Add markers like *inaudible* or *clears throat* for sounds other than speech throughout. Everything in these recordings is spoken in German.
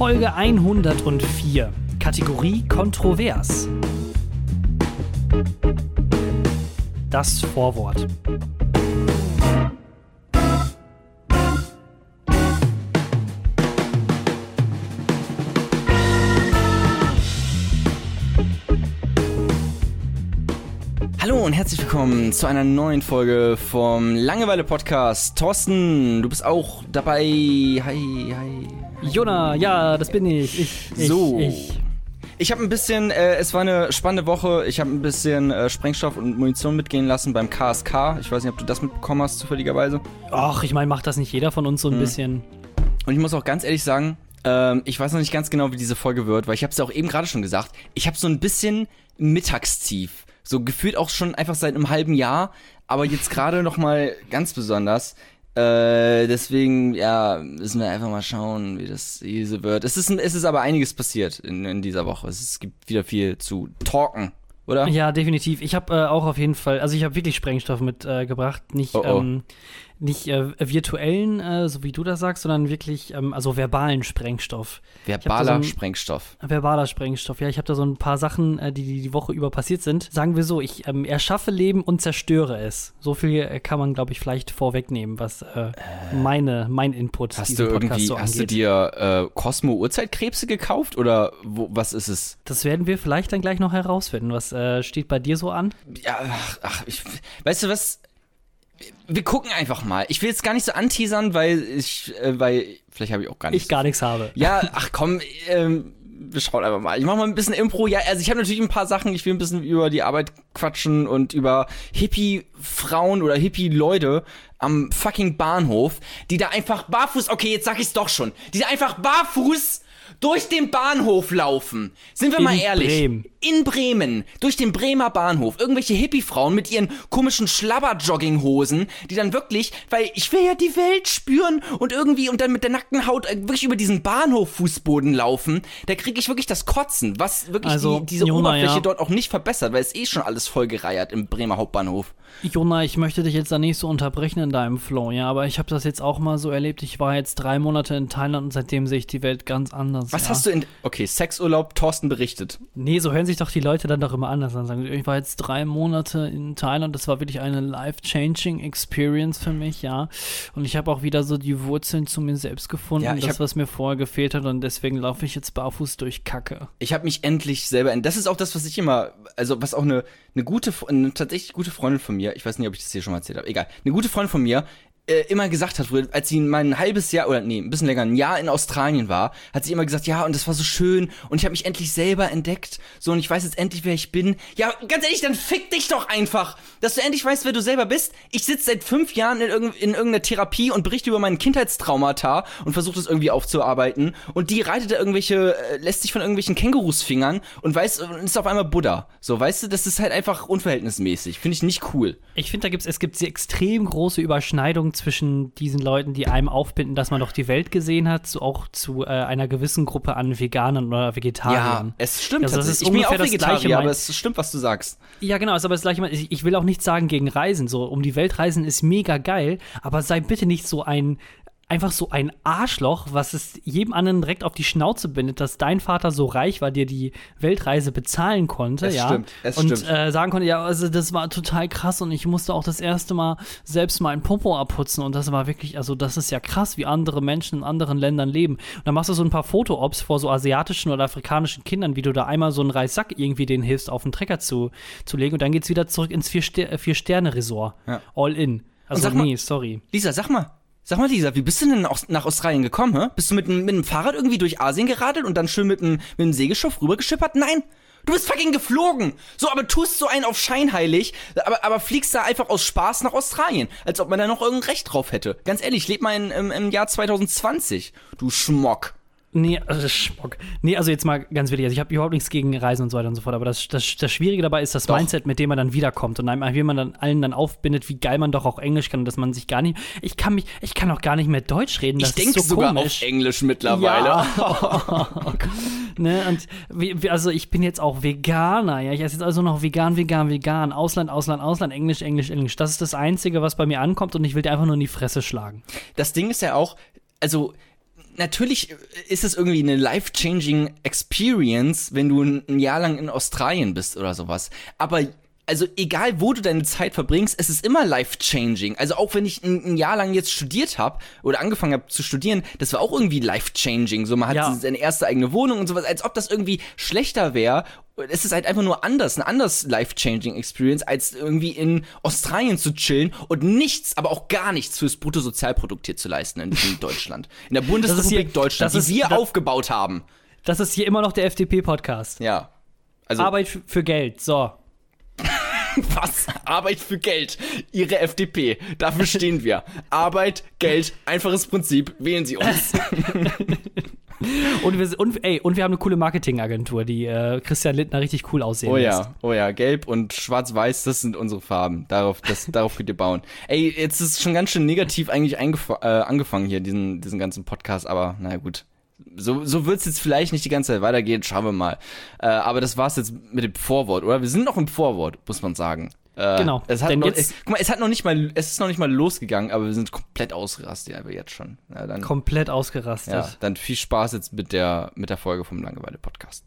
Folge 104. Kategorie Kontrovers. Das Vorwort. Hallo und herzlich willkommen zu einer neuen Folge vom Langeweile Podcast. Thorsten, du bist auch dabei. Hi, hi. Jona, ja, das bin ich. Ich, ich So. ich. Ich habe ein bisschen, äh, es war eine spannende Woche. Ich habe ein bisschen äh, Sprengstoff und Munition mitgehen lassen beim KSK. Ich weiß nicht, ob du das mitbekommen hast, zufälligerweise. Ach, ich meine, macht das nicht jeder von uns so ein bisschen? Und ich muss auch ganz ehrlich sagen, ähm, ich weiß noch nicht ganz genau, wie diese Folge wird, weil ich habe es ja auch eben gerade schon gesagt. Ich habe so ein bisschen Mittagstief. So gefühlt auch schon einfach seit einem halben Jahr, aber jetzt gerade noch mal ganz besonders. Äh, deswegen, ja, müssen wir einfach mal schauen, wie das diese wird. Es ist, es ist aber einiges passiert in, in dieser Woche. Es, ist, es gibt wieder viel zu talken, oder? Ja, definitiv. Ich habe äh, auch auf jeden Fall, also ich habe wirklich Sprengstoff mitgebracht, äh, nicht Oh, oh. Ähm, nicht äh, virtuellen, äh, so wie du das sagst, sondern wirklich, ähm, also verbalen Sprengstoff. Verbaler so ein- Sprengstoff. Verbaler Sprengstoff. Ja, ich habe da so ein paar Sachen, äh, die die die Woche über passiert sind. Sagen wir so, ich ähm, erschaffe Leben und zerstöre es. So viel äh, kann man, glaube ich, vielleicht vorwegnehmen, was äh, meine, mein Input Hast du irgendwie, so hast du dir äh, Cosmo Urzeitkrebse gekauft oder wo, was ist es? das werden wir vielleicht dann gleich noch herausfinden. Was äh, steht bei dir so an? Ja, ach, ach ich, weißt du was? Wir gucken einfach mal. Ich will jetzt gar nicht so anteasern, weil ich, äh, weil, vielleicht habe ich auch gar nicht. Ich gar nichts habe. Ja, ach komm, ähm, wir schauen einfach mal. Ich mache mal ein bisschen Impro. Ja, also ich habe natürlich ein paar Sachen. Ich will ein bisschen über die Arbeit quatschen und über Hippie-Frauen oder Hippie-Leute am fucking Bahnhof, die da einfach barfuß, okay, jetzt sag ich's doch schon, die da einfach barfuß durch den Bahnhof laufen. Sind wir In mal ehrlich. Bremen. In Bremen, durch den Bremer Bahnhof, irgendwelche Hippie-Frauen mit ihren komischen Schlabber-Jogginghosen, die dann wirklich, weil ich will ja die Welt spüren und irgendwie und dann mit der nackten Haut äh, wirklich über diesen Bahnhof-Fußboden laufen, da kriege ich wirklich das Kotzen, was wirklich Also, die, diese Jona, Oberfläche ja. dort auch nicht verbessert, weil es eh schon alles vollgereiert im Bremer Hauptbahnhof. Jona, ich möchte dich jetzt da nicht so unterbrechen in deinem Flow, ja, aber ich habe das jetzt auch mal so erlebt. Ich war jetzt drei Monate in Thailand und seitdem sehe ich die Welt ganz anders. Was ja. hast du in, okay, Sexurlaub, Thorsten berichtet. Nee, so hören sich doch die Leute dann doch immer anders an. Sagen, ich war jetzt drei Monate in Thailand, das war wirklich eine life-changing Experience für mich, ja. Und ich habe auch wieder so die Wurzeln zu mir selbst gefunden, Ja, ich das, hab- was mir vorher gefehlt hat und deswegen laufe ich jetzt barfuß durch Kacke. Ich habe mich endlich selber, das ist auch das, was ich immer, also was auch eine, eine gute, eine tatsächlich gute Freundin von mir, ich weiß nicht, ob ich das hier schon mal erzählt habe, egal, eine gute Freundin von mir äh, immer gesagt hat, als sie mal ein halbes Jahr oder nee, ein bisschen länger, ein Jahr in Australien war, hat sie immer gesagt, ja, und das war so schön und ich habe mich endlich selber entdeckt, so und ich weiß jetzt endlich, wer ich bin. Ja, ganz ehrlich, dann fick dich doch einfach, dass du endlich weißt, wer du selber bist. Ich sitze seit fünf Jahren in, irgend, in irgendeiner Therapie und berichte über meinen Kindheitstraumata und versuche das irgendwie aufzuarbeiten und die reitet da irgendwelche, äh, lässt sich von irgendwelchen Kängurus fingern und weiß, und ist auf einmal Buddha. So, weißt du, das ist halt einfach unverhältnismäßig. Finde ich nicht cool. Ich finde, da gibt's, es gibt extrem große Überschneidungen zwischen diesen Leuten, die einem aufbinden, dass man doch die Welt gesehen hat, so auch zu äh, einer gewissen Gruppe an Veganern oder Vegetariern. es stimmt. Also das ist ich bin ja auch das Vegetarier, aber es stimmt, was du sagst. Ja, genau, ist aber das gleiche. Ich, ich will auch nicht sagen gegen Reisen. So, um die Welt reisen ist mega geil, aber sei bitte nicht so ein. Einfach so ein Arschloch, was es jedem anderen direkt auf die Schnauze bindet, dass dein Vater so reich war, dir die Weltreise bezahlen konnte, Es ja. stimmt, es und stimmt. Äh, sagen konnte, ja, also das war total krass und ich musste auch das erste Mal selbst meinen Popo abputzen und das war wirklich, also das ist ja krass, wie andere Menschen in anderen Ländern leben. Und dann machst du so ein paar Foto-Ops vor so asiatischen oder afrikanischen Kindern, wie du da einmal so einen Reissack irgendwie denen hilfst, auf den Trecker zu, zu legen und dann geht's wieder zurück ins Vier-Ster- Vier-Sterne-Resort. Ja. All in. Also sag mal- nee, sorry. Lisa, sag mal. Sag mal, Lisa, wie bist du denn nach Australien gekommen, hä? Bist du mit, mit dem Fahrrad irgendwie durch Asien geradelt und dann schön mit dem, mit dem Segelschiff rübergeschippert? Nein! Du bist fucking geflogen! So, aber tust so einen auf scheinheilig, aber, aber fliegst da einfach aus Spaß nach Australien. Als ob man da noch irgendein Recht drauf hätte. Ganz ehrlich, leb mal in, im, im Jahr 2020, du Schmock. Nee, also Schmock. Nee, also jetzt mal ganz wichtig, also ich habe überhaupt nichts gegen Reisen und so weiter und so fort, aber das, das, das Schwierige dabei ist das Doch. Mindset, mit dem man dann wiederkommt und einem, wie man dann allen dann aufbindet, wie geil man doch auch Englisch kann und dass man sich gar nicht, ich kann mich, ich kann auch gar nicht mehr Deutsch reden, das Ich denke so sogar komisch. auf Englisch mittlerweile. Ja. *laughs* ne, und wie, also ich bin jetzt auch Veganer, ja. Ich esse jetzt also noch vegan, vegan, vegan. Ausland, Ausland, Ausland, Englisch, Englisch, Englisch. Das ist das Einzige, was bei mir ankommt und ich will dir einfach nur in die Fresse schlagen. das Ding ist ja auch, also natürlich ist es irgendwie eine life-changing Experience, wenn du ein, Jahr lang in Australien bist oder sowas. Aber also egal wo du deine Zeit verbringst, es ist immer life-changing. Also auch wenn ich ein, ein Jahr lang jetzt studiert habe oder angefangen habe zu studieren, das war auch irgendwie life-changing. So man hat Ja. seine erste eigene Wohnung und sowas, als ob das irgendwie schlechter wäre. Es ist halt einfach nur anders, eine anders life-changing Experience, als irgendwie in Australien zu chillen und nichts, aber auch gar nichts fürs Bruttosozialprodukt hier zu leisten in, in Deutschland. In der *laughs* Bundesrepublik hier- Deutschland, das die ist- wir das- aufgebaut haben. Das ist hier immer noch der FDP-Podcast. Ja. Also Arbeit für Geld, so. *laughs* Was? Arbeit für Geld. Ihre FDP. Dafür stehen wir. Arbeit, Geld, einfaches Prinzip. Wählen Sie uns. *laughs* Und wir, und, ey, und wir haben eine coole Marketingagentur, die äh, Christian Lindner richtig cool aussehen Oh lässt. ja, oh ja. Gelb und schwarz-weiß, das sind unsere Farben. Darauf, das, darauf könnt ihr bauen. Ey, jetzt ist es schon ganz schön negativ eigentlich äh, angefangen hier, diesen, diesen ganzen Podcast, aber naja, gut. So, so wird es jetzt vielleicht nicht die ganze Zeit weitergehen, schauen wir mal. Äh, aber das war's jetzt mit dem Vorwort, oder? Wir sind noch im Vorwort, muss man sagen. Äh, Genau, Es hat denn noch, jetzt- es, guck mal, es hat noch nicht mal, es ist noch nicht mal losgegangen, aber wir sind komplett ausgerastet, aber jetzt schon. Ja, dann, Komplett ausgerastet. ja, dann viel Spaß jetzt mit der, mit der Folge vom Langeweile-Podcast.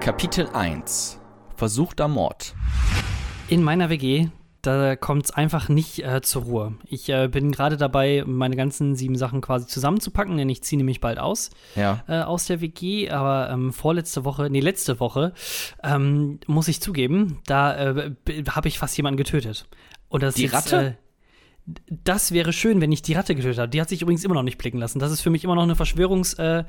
Kapitel 1 Versuchter Mord. In meiner WG, da kommt es einfach nicht äh, zur Ruhe. Ich äh, bin gerade dabei, meine ganzen sieben Sachen quasi zusammenzupacken, denn ich ziehe nämlich bald aus Ja. äh, aus der WG. Aber ähm, vorletzte Woche, nee, letzte Woche, ähm, muss ich zugeben, da äh, habe ich fast jemanden getötet. Und das Die ist, Ratte? Äh, das wäre schön, wenn ich die Ratte getötet habe. Die hat sich übrigens immer noch nicht blicken lassen. Das ist für mich immer noch eine Verschwörungstheorie.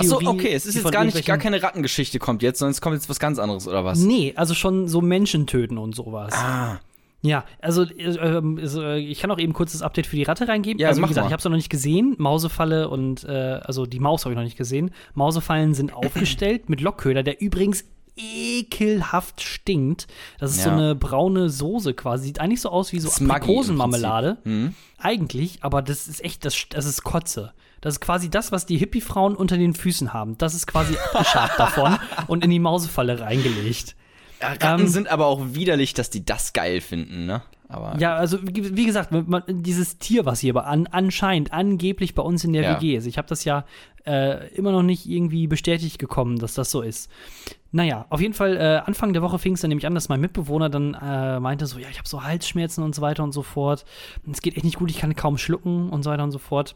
Achso, okay, es ist jetzt gar nicht, gar keine Rattengeschichte kommt jetzt, sondern es kommt jetzt was ganz anderes, oder was? Nee, also schon so Menschen töten und sowas. Ah. Ja, also äh, ähm, äh, ich kann auch eben kurz das Update für die Ratte reingeben. Ja, also wie gesagt, mal. ich habe es noch nicht gesehen. Mausefalle und äh, also die Maus habe ich noch nicht gesehen. Mausefallen sind aufgestellt mit Lockköder, der übrigens ekelhaft stinkt. Das ist so Ja. eine braune Soße quasi. Sieht eigentlich so aus wie so Aprikosenmarmelade. Mhm. Eigentlich, aber das ist echt, das, das ist Kotze. Das ist quasi das, was die Hippie-Frauen unter den Füßen haben. Das ist quasi abgeschabt davon *laughs* und in die Mausefalle reingelegt. Ratten Ähm, sind aber auch widerlich, dass die das geil finden, ne? Aber Ja, also wie, gesagt, man, dieses Tier, was hier aber an, anscheinend angeblich bei uns in der Ja. WG ist. Ich habe das ja äh, immer noch nicht irgendwie bestätigt gekommen, dass das so ist. Naja, auf jeden Fall, äh, Anfang der Woche fing es dann nämlich an, dass mein Mitbewohner dann äh, meinte so, ja, ich habe so Halsschmerzen und so weiter und so fort. Es geht echt nicht gut, ich kann kaum schlucken und so weiter und so fort.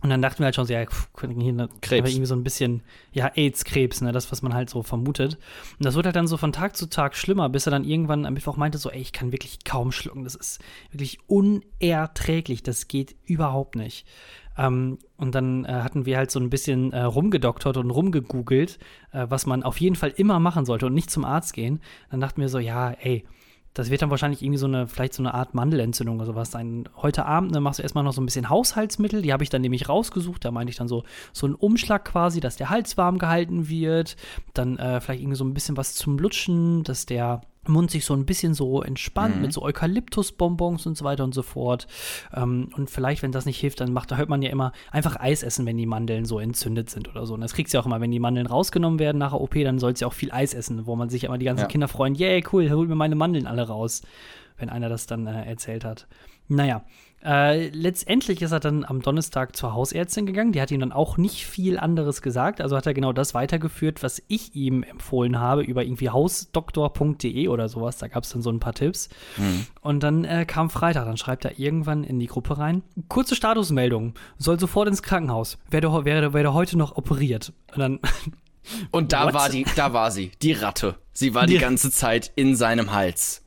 Und dann dachten wir halt schon so, ja, pff, hier Krebs. irgendwie so ein bisschen, ja, AIDS-Krebs, ne, das, was man halt so vermutet. Und das wurde halt dann so von Tag zu Tag schlimmer, bis er dann irgendwann am Mittwoch meinte so, ey, ich kann wirklich kaum schlucken, das ist wirklich unerträglich, das geht überhaupt nicht. Ähm, und dann äh, hatten wir halt so ein bisschen äh, rumgedoktert und rumgegoogelt, äh, was man auf jeden Fall immer machen sollte und nicht zum Arzt gehen. Dann dachten wir so, ja, ey, das wird dann wahrscheinlich irgendwie so eine, vielleicht so eine Art Mandelentzündung oder sowas sein. Heute Abend ne, machst du erstmal noch so ein bisschen Haushaltsmittel, die habe ich dann nämlich rausgesucht. Da meinte ich dann so, so einen Umschlag quasi, dass der Hals warm gehalten wird. Dann äh, vielleicht irgendwie so ein bisschen was zum Lutschen, dass der Mund sich so ein bisschen so entspannt mit so Eukalyptusbonbons und so weiter und so fort. Ähm, und vielleicht, wenn das nicht hilft, dann macht, da hört man ja immer einfach Eis essen, wenn die Mandeln so entzündet sind oder so. Und das kriegst du ja auch immer, wenn die Mandeln rausgenommen werden nach der OP, dann sollst du ja auch viel Eis essen, wo man sich immer die ganzen Ja. Kinder freuen, yay, cool, holt mir meine Mandeln alle raus, wenn einer das dann äh, erzählt hat. Naja, äh, letztendlich ist er dann am Donnerstag zur Hausärztin gegangen. Die hat ihm dann auch nicht viel anderes gesagt. Also hat er genau das weitergeführt, was ich ihm empfohlen habe über irgendwie hausdoktor.de oder sowas. Da gab es dann so ein paar Tipps. Und dann äh, kam Freitag. Dann schreibt er irgendwann in die Gruppe rein. Kurze Statusmeldung. Soll sofort ins Krankenhaus. Werde, werde, werde heute noch operiert. Und dann Und da *laughs* What? war die, da war sie, die Ratte. Sie war die Die- ganze Zeit in seinem Hals.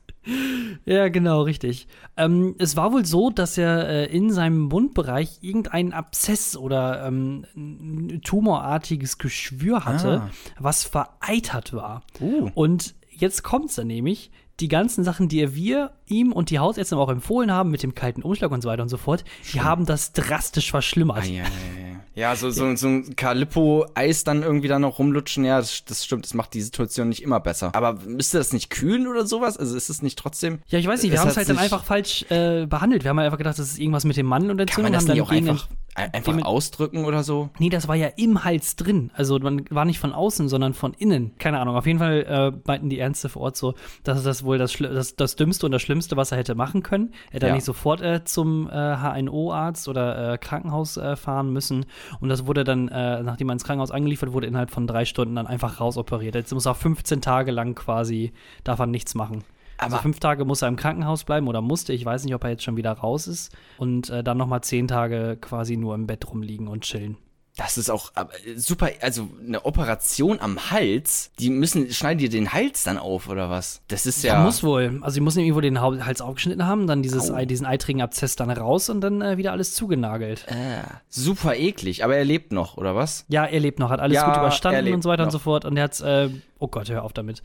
Ja, genau, richtig. Ähm, es war wohl so, dass er äh, in seinem Mundbereich irgendeinen Abszess oder ähm, ein tumorartiges Geschwür hatte, Ah. was vereitert war. Uh. Und jetzt kommt's dann nämlich, die ganzen Sachen, die wir ihm und die Hausärzte auch empfohlen haben, mit dem kalten Umschlag und so weiter und so fort, die haben das drastisch verschlimmert. Ah, ja, ja, ja. so, so, so ein Calippo-Eis dann irgendwie da noch rumlutschen, ja, das, das stimmt, das macht die Situation nicht immer besser. Aber müsste das nicht kühlen oder sowas? Also ist es nicht trotzdem. Ja, ich weiß nicht, wir haben es halt dann einfach falsch äh, behandelt. Wir haben halt einfach gedacht, das ist irgendwas mit dem Mann und Kann Entzündung. man das haben dann nicht auch einfach, Einfach Demen- ausdrücken oder so? Nee, das war ja im Hals drin. Also man war nicht von außen, sondern von innen. Keine Ahnung. Auf jeden Fall äh, meinten die Ärzte vor Ort so, dass das wohl das, das, das Dümmste und das Schlimmste, was er hätte machen können. Er hätte Ja. nicht sofort äh, zum äh, HNO-Arzt oder äh, Krankenhaus äh, fahren müssen. Und das wurde dann, äh, nachdem er ins Krankenhaus angeliefert wurde, innerhalb von drei Stunden dann einfach rausoperiert. Jetzt muss er 15 Tage lang quasi, darf er nichts machen. Also Aber- fünf Tage muss er im Krankenhaus bleiben oder musste. Ich weiß nicht, ob er jetzt schon wieder raus ist. Und äh, dann nochmal zehn Tage quasi nur im Bett rumliegen und chillen. Das ist auch äh, super, also eine Operation am Hals, die müssen, schneiden dir den Hals dann auf oder was? Das ist ja. Ja, muss wohl. Also sie müssen irgendwo den Hals aufgeschnitten haben, dann dieses. Ei- diesen eitrigen Abszess dann raus und dann äh, wieder alles zugenagelt. äh, super eklig, aber er lebt noch, oder was? Ja, er lebt noch, hat alles Ja, gut er überstanden und so weiter und noch. so fort. Und er hat's, äh, oh Gott, hör auf damit.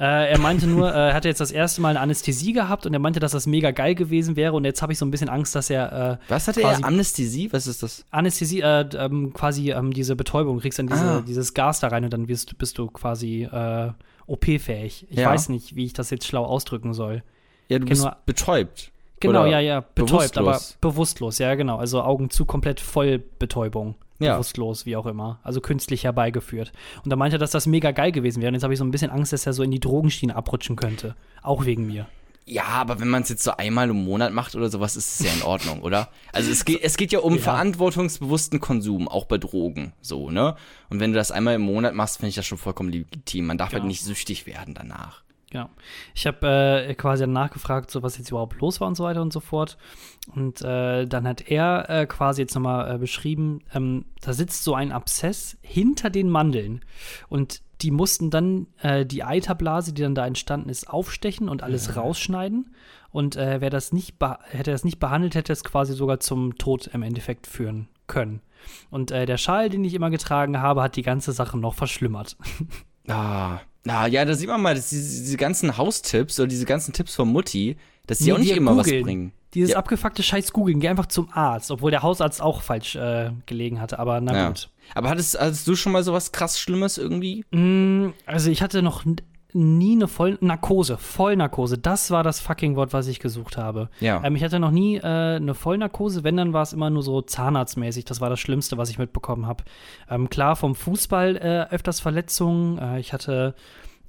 Äh, er meinte nur, äh, er hatte jetzt das erste Mal eine Anästhesie gehabt und er meinte, dass das mega geil gewesen wäre. Und jetzt habe ich so ein bisschen Angst, dass er äh, Was hatte er? Amnesthesie? Was ist das? Anästhesie, äh, ähm, quasi ähm, diese Betäubung, du kriegst dann diese, Ah. dieses Gas da rein und dann wirst, bist du quasi äh, OP-fähig. Ich Ja. weiß nicht, wie ich das jetzt schlau ausdrücken soll. Ja, du bist nur- betäubt. Genau, ja, ja, betäubt, aber bewusstlos. bewusstlos, ja, genau. Also Augen zu, komplett voll Betäubung. Ja. Bewusstlos, wie auch immer. Also künstlich herbeigeführt. Und da meinte er, dass das mega geil gewesen wäre. Und jetzt habe ich so ein bisschen Angst, dass er so in die Drogenschiene abrutschen könnte. Auch wegen mir. Ja, aber wenn man es jetzt so einmal im Monat macht oder sowas, ist es ja in Ordnung, oder? Also es geht, es geht ja um Ja. verantwortungsbewussten Konsum, auch bei Drogen, so, ne? Und wenn du das einmal im Monat machst, finde ich das schon vollkommen legitim. Man darf halt Ja. nicht süchtig werden danach. Genau. Ich habe äh, quasi dann nachgefragt, so was jetzt überhaupt los war und so weiter und so fort. Und äh, dann hat er äh, quasi jetzt nochmal äh, beschrieben, ähm, da sitzt so ein Abszess hinter den Mandeln. Und die mussten dann äh, die Eiterblase, die dann da entstanden ist, aufstechen und alles rausschneiden. Und äh, wer das nicht hätte das nicht behandelt, hätte es quasi sogar zum Tod im Endeffekt führen können. Und äh, der Schal, den ich immer getragen habe, hat die ganze Sache noch verschlimmert. *laughs* Ah, na ja, da sieht man mal, dass diese, diese ganzen Haustipps oder diese ganzen Tipps von Mutti, dass die Nee, auch nicht die immer was googeln. bringen. Dieses Ja. abgefuckte Scheiß googeln, geh einfach zum Arzt, obwohl der Hausarzt auch falsch äh, gelegen hatte, aber na Ja. gut. Aber hattest, hattest du schon mal sowas krass Schlimmes irgendwie? Mm, also ich hatte noch nie eine Vollnarkose, Vollnarkose, das war das fucking Wort, was ich gesucht habe. Ja. Ähm, ich hatte noch nie äh, eine Vollnarkose, wenn, dann war es immer nur so zahnarztmäßig, das war das Schlimmste, was ich mitbekommen habe. Ähm, klar, vom Fußball äh, öfters Verletzungen, äh, ich hatte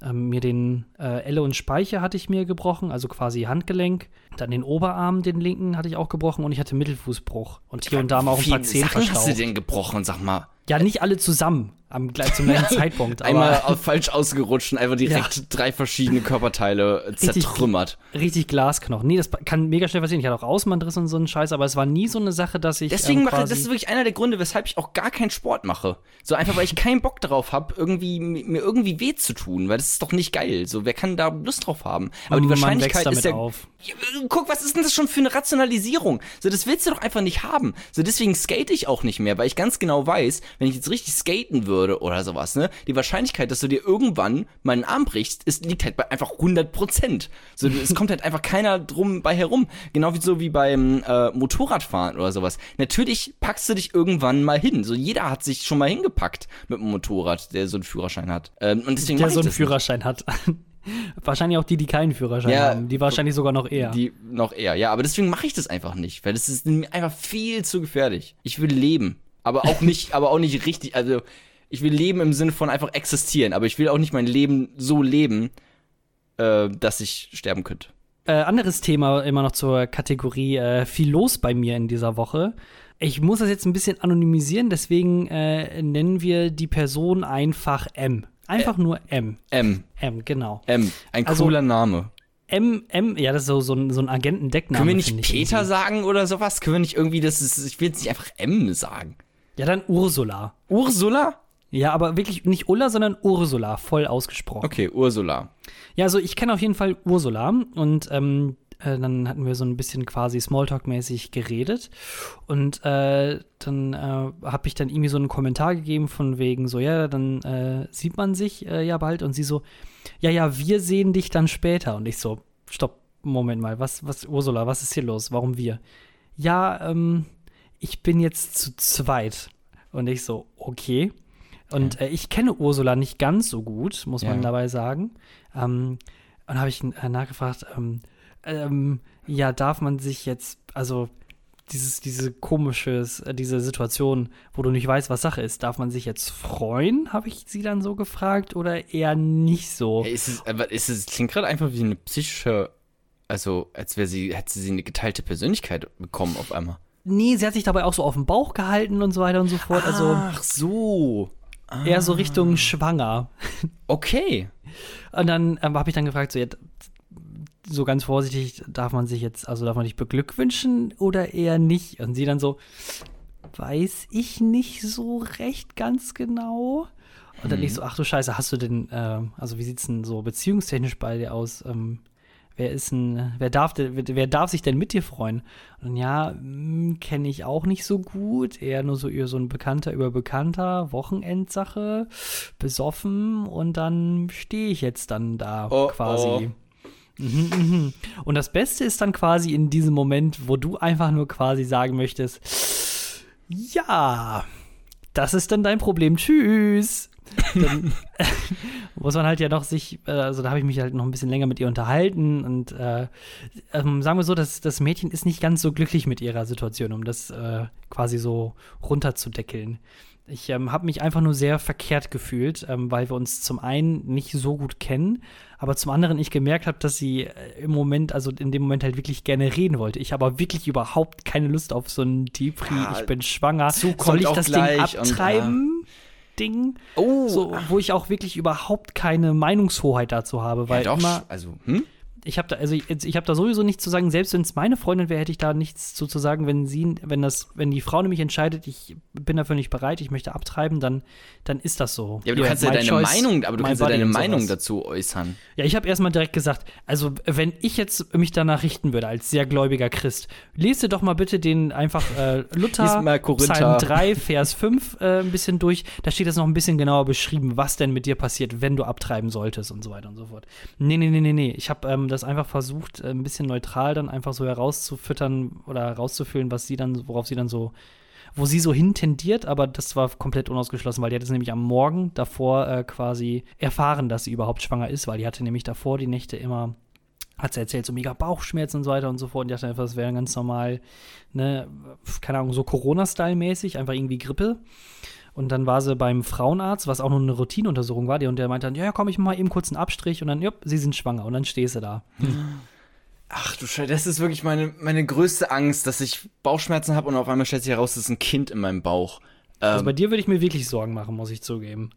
ähm, mir den äh, Elle und Speiche hatte ich mir gebrochen, also quasi Handgelenk. Dann den Oberarm, den linken, hatte ich auch gebrochen und ich hatte Mittelfußbruch. Und hier und da mal auch ein paar Zehen Sachen hast du verstaucht. denn gebrochen, sag mal? Ja, nicht alle zusammen am, zum gleichen *laughs* Zeitpunkt. Einmal falsch ausgerutscht und einfach direkt *laughs* drei verschiedene Körperteile äh, zertrümmert. richtig Glasknochen. Nee, das kann mega schnell passieren. Ich hatte auch Außenbandriss und so einen Scheiß, aber es war nie so eine Sache, dass ich. Deswegen ähm, mache das ist wirklich einer der Gründe, weshalb ich auch gar keinen Sport mache. So einfach, weil ich keinen Bock darauf habe, irgendwie mi- mir irgendwie weh zu tun, weil das ist doch nicht geil. So, wer kann da Lust drauf haben? Aber die Man Wahrscheinlichkeit ist ja auf. Ja, Guck, was ist denn das schon für eine Rationalisierung? So, das willst du doch einfach nicht haben. So, deswegen skate ich auch nicht mehr, weil ich ganz genau weiß, wenn ich jetzt richtig skaten würde oder sowas, ne, die Wahrscheinlichkeit, dass du dir irgendwann meinen Arm brichst, ist, liegt halt bei einfach 100 Prozent. So, es kommt halt einfach keiner drum bei herum. Genau wie so wie beim äh, Motorradfahren oder sowas. Natürlich packst du dich irgendwann mal hin. So, jeder hat sich schon mal hingepackt mit einem Motorrad, der so einen Führerschein hat. Ähm, und deswegen Der so einen das nicht. Führerschein hat. *laughs* wahrscheinlich auch die, die keinen Führerschein Ja, haben. Die wahrscheinlich sogar noch eher. Die noch eher, ja, aber deswegen mache ich das einfach nicht, weil das ist mir einfach viel zu gefährlich. Ich will leben, aber auch nicht, *laughs* aber auch nicht richtig, also ich will leben im Sinne von einfach existieren, aber ich will auch nicht mein Leben so leben, äh, dass ich sterben könnte. Äh, anderes Thema immer noch zur Kategorie äh, viel los bei mir in dieser Woche. Ich muss das jetzt ein bisschen anonymisieren, deswegen äh, nennen wir die Person einfach M. Einfach nur M. M, M, genau. M, ein Also- cooler Name. M, M, ja, das ist so, so ein, so ein Agentendeckname. Können wir nicht Peter irgendwie. sagen oder sowas? Können wir nicht irgendwie, das ist, ich will jetzt nicht einfach M sagen. Ja, dann Ursula. Ursula? Ja, aber wirklich nicht Ulla, sondern Ursula, voll ausgesprochen. Okay, Ursula. Ja, also ich kenne auf jeden Fall Ursula und ähm, äh, dann hatten wir so ein bisschen quasi Smalltalk-mäßig geredet und äh, dann äh, habe ich dann irgendwie so einen Kommentar gegeben von wegen so, ja, dann äh, sieht man sich äh, ja bald und sie so, ja, ja, wir sehen dich dann später und ich so, stopp, Moment mal, was, was, Ursula, was ist hier los, warum wir? Ja, ähm, ich bin jetzt zu zweit und ich so, okay. Und äh, ich kenne Ursula nicht ganz so gut, muss man Ja. dabei sagen. Ähm, und habe ich äh, nachgefragt, ähm, ähm, ja, darf man sich jetzt, also dieses, diese komisches, äh, diese Situation, wo du nicht weißt, was Sache ist. Darf man sich jetzt freuen, habe ich sie dann so gefragt, oder eher nicht so? Ist es, aber ist es klingt gerade einfach wie eine psychische, also als wäre sie, hätte sie eine geteilte Persönlichkeit bekommen auf einmal. Nee, sie hat sich dabei auch so auf den Bauch gehalten und so weiter und so fort. Also Ach so. eher so Richtung schwanger. *laughs* Okay. Und dann ähm, habe ich dann gefragt, so, jetzt, so ganz vorsichtig, darf man sich jetzt, also darf man dich beglückwünschen oder eher nicht? Und sie dann so, weiß ich nicht so recht ganz genau. Und dann ich so, ach du Scheiße, hast du denn, äh, also wie sieht's denn so beziehungstechnisch bei dir aus? Ähm, wer ist denn, wer darf, wer, darf sich denn mit dir freuen? Und ja, kenne ich auch nicht so gut, eher nur so so ein Bekannter über Bekannter, Wochenendsache, besoffen und dann stehe ich jetzt dann da Oh, quasi. Mhm, mhm. Und das Beste ist dann quasi in diesem Moment, wo du einfach nur quasi sagen möchtest, ja, das ist dann dein Problem, tschüss. Dann *laughs* muss man halt ja noch sich, äh, also da habe ich mich halt noch ein bisschen länger mit ihr unterhalten und äh, ähm, sagen wir so, das, das Mädchen ist nicht ganz so glücklich mit ihrer Situation, um das äh, quasi so runterzudeckeln. Ich ähm, habe mich einfach nur sehr verkehrt gefühlt, ähm, weil wir uns zum einen nicht so gut kennen, aber zum anderen ich gemerkt habe, dass sie äh, im Moment, also in dem Moment halt wirklich gerne reden wollte. Ich habe aber wirklich überhaupt keine Lust auf so ein Deepri, Ja, ich bin schwanger, kommt soll ich das Ding gleich und, abtreiben? Ding, Oh. so, wo ich auch wirklich überhaupt keine Meinungshoheit dazu habe, weil ja, doch. immer, also, hm? Ich habe da, also ich, ich habe da sowieso nichts zu sagen, selbst wenn es meine Freundin wäre, hätte ich da nichts zu, zu sagen, wenn sie, wenn das, wenn die Frau nämlich entscheidet, ich bin dafür nicht bereit, ich möchte abtreiben, dann, dann ist das so. Ja, aber du Hier, kannst ja deine choice, Meinung, aber du kannst ja deine Meinung dazu äußern. Ja, ich habe erstmal direkt gesagt, also wenn ich jetzt mich danach richten würde als sehr gläubiger Christ, lese doch mal bitte den einfach äh, *laughs* Luther. Psalm 3, Vers 5 äh, ein bisschen durch. Da steht jetzt noch ein bisschen genauer beschrieben, was denn mit dir passiert, wenn du abtreiben solltest und so weiter und so fort. Nee, nee, nee, nee, nee. Ich habe ähm, das einfach versucht, äh, ein bisschen neutral dann einfach so herauszufüttern oder herauszufüllen, was sie dann, worauf sie dann so wo sie so hintendiert, aber das war komplett unausgeschlossen, weil die hat es nämlich am Morgen davor äh, quasi erfahren, dass sie überhaupt schwanger ist, weil die hatte nämlich davor die Nächte immer, hat sie erzählt, so mega Bauchschmerzen und so weiter und so fort. Und die dachte einfach, das wäre ganz normal, ne, keine Ahnung, so Corona-Style-mäßig, einfach irgendwie Grippe. Und dann war sie beim Frauenarzt, was auch nur eine Routineuntersuchung war, die, und der meinte dann, ja, komm, ich mach mal eben kurz einen Abstrich und dann, jupp, sie sind schwanger. Und dann stehst du da. Ach du Scheiße, das ist wirklich meine, meine größte Angst, dass ich Bauchschmerzen habe und auf einmal stellt sich heraus, es ist ein Kind in meinem Bauch. Also Ähm, bei dir würde ich mir wirklich Sorgen machen, muss ich zugeben.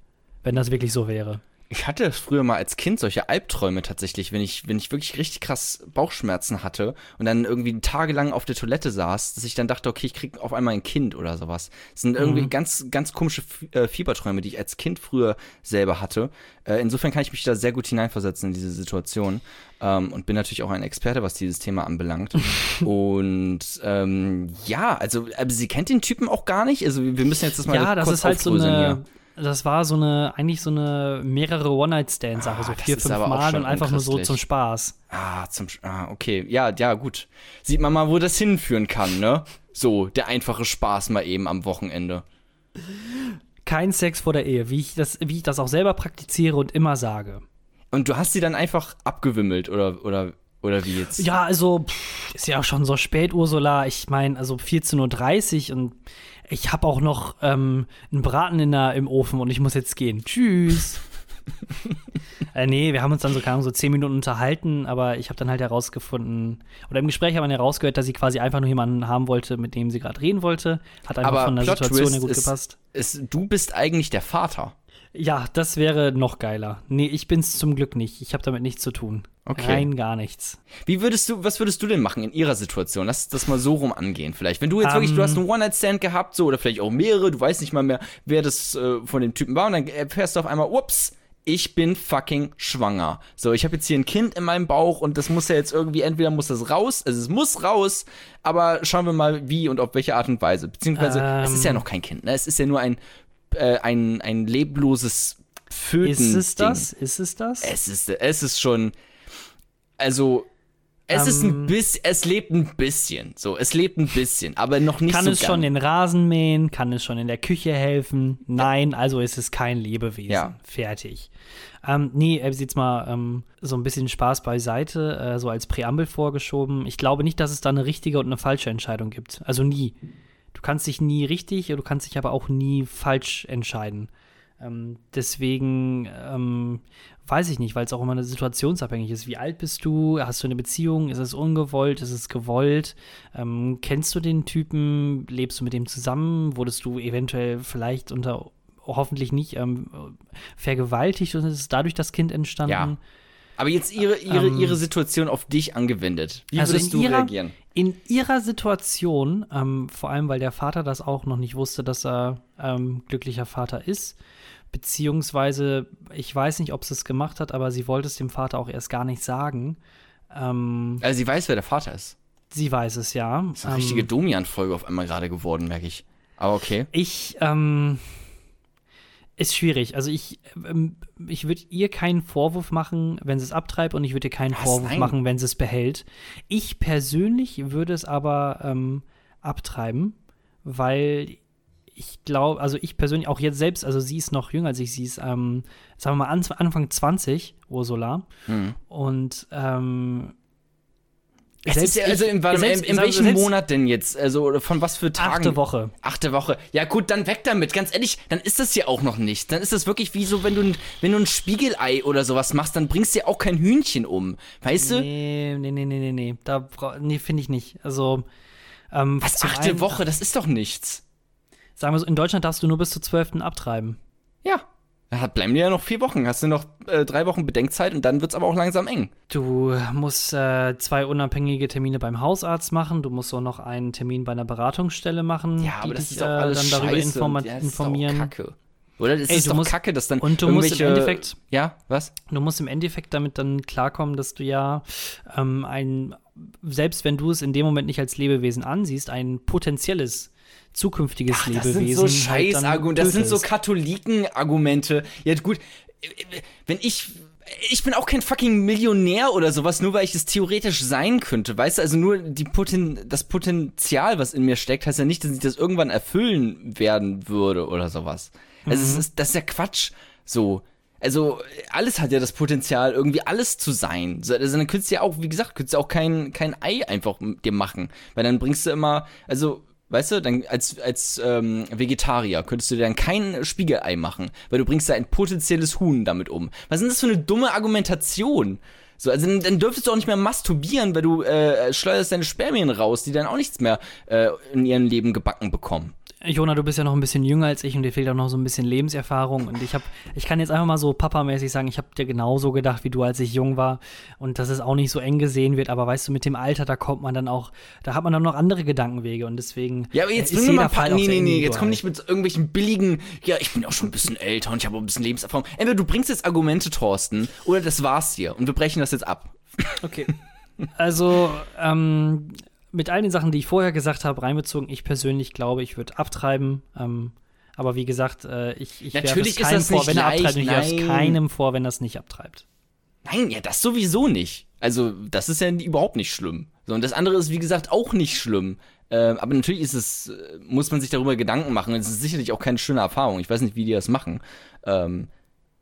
Wenn das wirklich so wäre. Ich hatte früher mal als Kind solche Albträume tatsächlich, wenn ich, wenn ich wirklich richtig krass Bauchschmerzen hatte und dann irgendwie tagelang auf der Toilette saß, dass ich dann dachte, okay, ich krieg auf einmal ein Kind oder sowas. Das sind irgendwie Mhm. ganz, ganz komische äh, Fieberträume, die ich als Kind früher selber hatte. Äh, insofern kann ich mich da sehr gut hineinversetzen in diese Situation ähm, und bin natürlich auch ein Experte, was dieses Thema anbelangt. *laughs* und ähm, ja, also sie kennt den Typen auch gar nicht. Also wir müssen jetzt das mal Ja, das ist halt so eine. hier. Das war so eine, eigentlich so eine mehrere One-Night-Stand-Sache, Ah, so vier, fünf Mal und einfach nur so zum Spaß. Ah, zum ah, okay. Ja, ja, gut. Sieht man mal, wo das hinführen kann, ne? So, der einfache Spaß mal eben am Wochenende. Kein Sex vor der Ehe, wie ich das, wie ich das auch selber praktiziere und immer sage. Und du hast sie dann einfach abgewimmelt oder oder oder wie jetzt? Ja, also pff, ist ja auch schon so spät, Ursula. Ich meine, also 14.30 Uhr und ich habe auch noch ähm, einen Braten in der, im Ofen und ich muss jetzt gehen. Tschüss. *laughs* äh, nee, wir haben uns dann so, keine so zehn Minuten unterhalten, aber ich habe dann halt herausgefunden, oder im Gespräch haben wir herausgehört, dass sie quasi einfach nur jemanden haben wollte, mit dem sie gerade reden wollte. Hat einfach Aber von der Plot Situation her gut ist- gepasst. Es, du bist eigentlich der Vater. Ja, das wäre noch geiler. Nee, ich bin's zum Glück nicht. Ich habe damit nichts zu tun. Okay. Rein gar nichts. Wie würdest du, was würdest du denn machen in ihrer Situation? Lass das mal so rum angehen, vielleicht. Wenn du jetzt Ähm. wirklich, du hast einen One-Night-Stand gehabt, so, oder vielleicht auch mehrere, du weißt nicht mal mehr, wer das äh, von dem Typen war, und dann erfährst du auf einmal, ups, ich bin fucking schwanger. So, ich habe jetzt hier ein Kind in meinem Bauch und das muss ja jetzt irgendwie, entweder muss das raus, also es muss raus, aber schauen wir mal, wie und auf welche Art und Weise. Beziehungsweise, es ist ja Ähm. noch kein Kind, ne? Es ist ja nur ein, äh, ein, ein lebloses Föten. Ist es das? Ist es das? Es ist, es ist schon, also, Es ist ein Ähm, bisschen, es lebt ein bisschen. So, es lebt ein bisschen, aber noch nicht Kann so es schon den Rasen mähen? Kann es schon in der Küche helfen? Nein, also ist es kein Lebewesen. Ja. Fertig. Ähm, nee, äh, jetzt mal ähm, so ein bisschen Spaß beiseite, äh, so als Präambel vorgeschoben. Ich glaube nicht, dass es da eine richtige und eine falsche Entscheidung gibt. Also nie. Du kannst dich nie richtig, du kannst dich aber auch nie falsch entscheiden. Ähm, deswegen ähm, weiß ich nicht, weil es auch immer eine situationsabhängig ist. Wie alt bist du? Hast du eine Beziehung? Ist es ungewollt? Ist es gewollt? Ähm, kennst du den Typen? Lebst du mit dem zusammen? Wurdest du eventuell vielleicht unter hoffentlich nicht ähm, vergewaltigt und ist dadurch das Kind entstanden? Ja. Aber jetzt ihre, ihre, Ähm, ihre Situation auf dich angewendet. Wie also würdest du ihrer, reagieren? In ihrer Situation, ähm, vor allem weil der Vater das auch noch nicht wusste, dass er glücklicher Vater ist, beziehungsweise ich weiß nicht, ob sie es gemacht hat, aber sie wollte es dem Vater auch erst gar nicht sagen. Ähm, Also sie weiß, wer der Vater ist. sie weiß es ja. Das ist eine ähm, richtige Domian-Folge auf einmal gerade geworden, merke ich. Aber okay. Ich, ähm, ist schwierig. Also ich, ähm, ich würde ihr keinen Vorwurf machen, wenn sie es abtreibt und ich würde ihr keinen Was? Vorwurf Nein. machen, wenn sie es behält. Ich persönlich würde es aber ähm, abtreiben, weil ich glaube, also ich persönlich, auch jetzt selbst, also sie ist noch jünger als ich, sie ist, ähm, sagen wir mal, an, Anfang 20, Ursula. Hm. Und ähm, Es ist ja, also in, warte, selbst- in, in welchem selbst- Monat denn jetzt? Also von was für Tagen? Achte Woche. Achte Woche. Ja gut, dann weg damit. Ganz ehrlich, dann ist das ja auch noch nicht. Dann ist das wirklich wie so, wenn du, ein- wenn du ein Spiegelei oder sowas machst, dann bringst du ja auch kein Hühnchen um. Weißt du? Nee, nee, nee, nee, nee, nee. Da nee, finde ich nicht. Also, ähm, Was, achte einen- Woche? Das ist doch nichts. Sagen wir so, in Deutschland darfst du nur bis zur 12. abtreiben. Ja. Da hat- bleiben dir ja noch vier Wochen. Hast du noch äh, drei Wochen Bedenkzeit und dann wird's aber auch langsam eng. Du musst äh, zwei unabhängige Termine beim Hausarzt machen. Du musst auch noch einen Termin bei einer Beratungsstelle machen, Ja, aber die das dich ist auch äh, alles dann darüber scheiße. informa und, ja, das ist doch informieren. Kacke. Oder? Das Ey, ist doch musst- Kacke, dass dann und du musst im. Endeffekt- Ja, was? Du musst im Endeffekt damit dann klarkommen, dass du ja ähm, ein, selbst wenn du es in dem Moment nicht als Lebewesen ansiehst, ein potenzielles zukünftiges Ach, das Lebewesen. sind so halt Scheißargumente. Das sind so. Katholiken-Argumente. Ja, gut. Wenn ich. Ich bin auch kein fucking Millionär oder sowas, nur weil ich es theoretisch sein könnte. Weißt du, also nur die Poten das Potenzial, was in mir steckt, heißt ja nicht, dass ich das irgendwann erfüllen werden würde oder sowas. Also es ist, das ist ja Quatsch. So. Also, alles hat ja das Potenzial, irgendwie alles zu sein. So, Also, dann könntest du ja auch, wie gesagt, könntest du auch kein, kein Ei einfach mit dir machen. Weil dann bringst du immer, also, weißt du, dann als, als ähm, Vegetarier könntest du dir dann kein Spiegelei machen, weil du bringst da ein potenzielles Huhn damit um. Was ist das für eine dumme Argumentation? So, also dann, dann dürftest du auch nicht mehr masturbieren, weil du äh, schleuderst deine Spermien raus, die dann auch nichts mehr äh, in ihrem Leben gebacken bekommen. Jona, du bist ja noch ein bisschen jünger als ich und dir fehlt auch noch so ein bisschen Lebenserfahrung. Und ich habe, ich kann jetzt einfach mal so papamäßig sagen, ich habe dir genauso gedacht wie du, als ich jung war. Und dass es auch nicht so eng gesehen wird. Aber weißt du, mit dem Alter, da kommt man dann auch, da hat man dann noch andere Gedankenwege. Und deswegen. Ja, aber jetzt äh, bring mir mal Fall nee, nee, nee, jetzt komm nicht mit irgendwelchen billigen, ja, ich bin auch schon ein bisschen älter und ich habe auch ein bisschen Lebenserfahrung. Entweder du bringst jetzt Argumente, Thorsten, oder das war's hier und wir brechen das jetzt ab. Okay. Also, ähm, mit all den Sachen, die ich vorher gesagt habe, reinbezogen, ich persönlich glaube, ich würde abtreiben. Ähm, aber wie gesagt, äh, ich, ich werfe Natürlich es ist keinem vor, wenn er abtreibt. Ich werfe es keinem vor, wenn er es nicht abtreibt. Nein, ja, das sowieso nicht. Also, das ist ja überhaupt nicht schlimm. So, und das andere ist, wie gesagt, auch nicht schlimm. Ähm, aber natürlich ist es, äh, muss man sich darüber Gedanken machen. Es ist sicherlich auch keine schöne Erfahrung. Ich weiß nicht, wie die das machen. Ähm,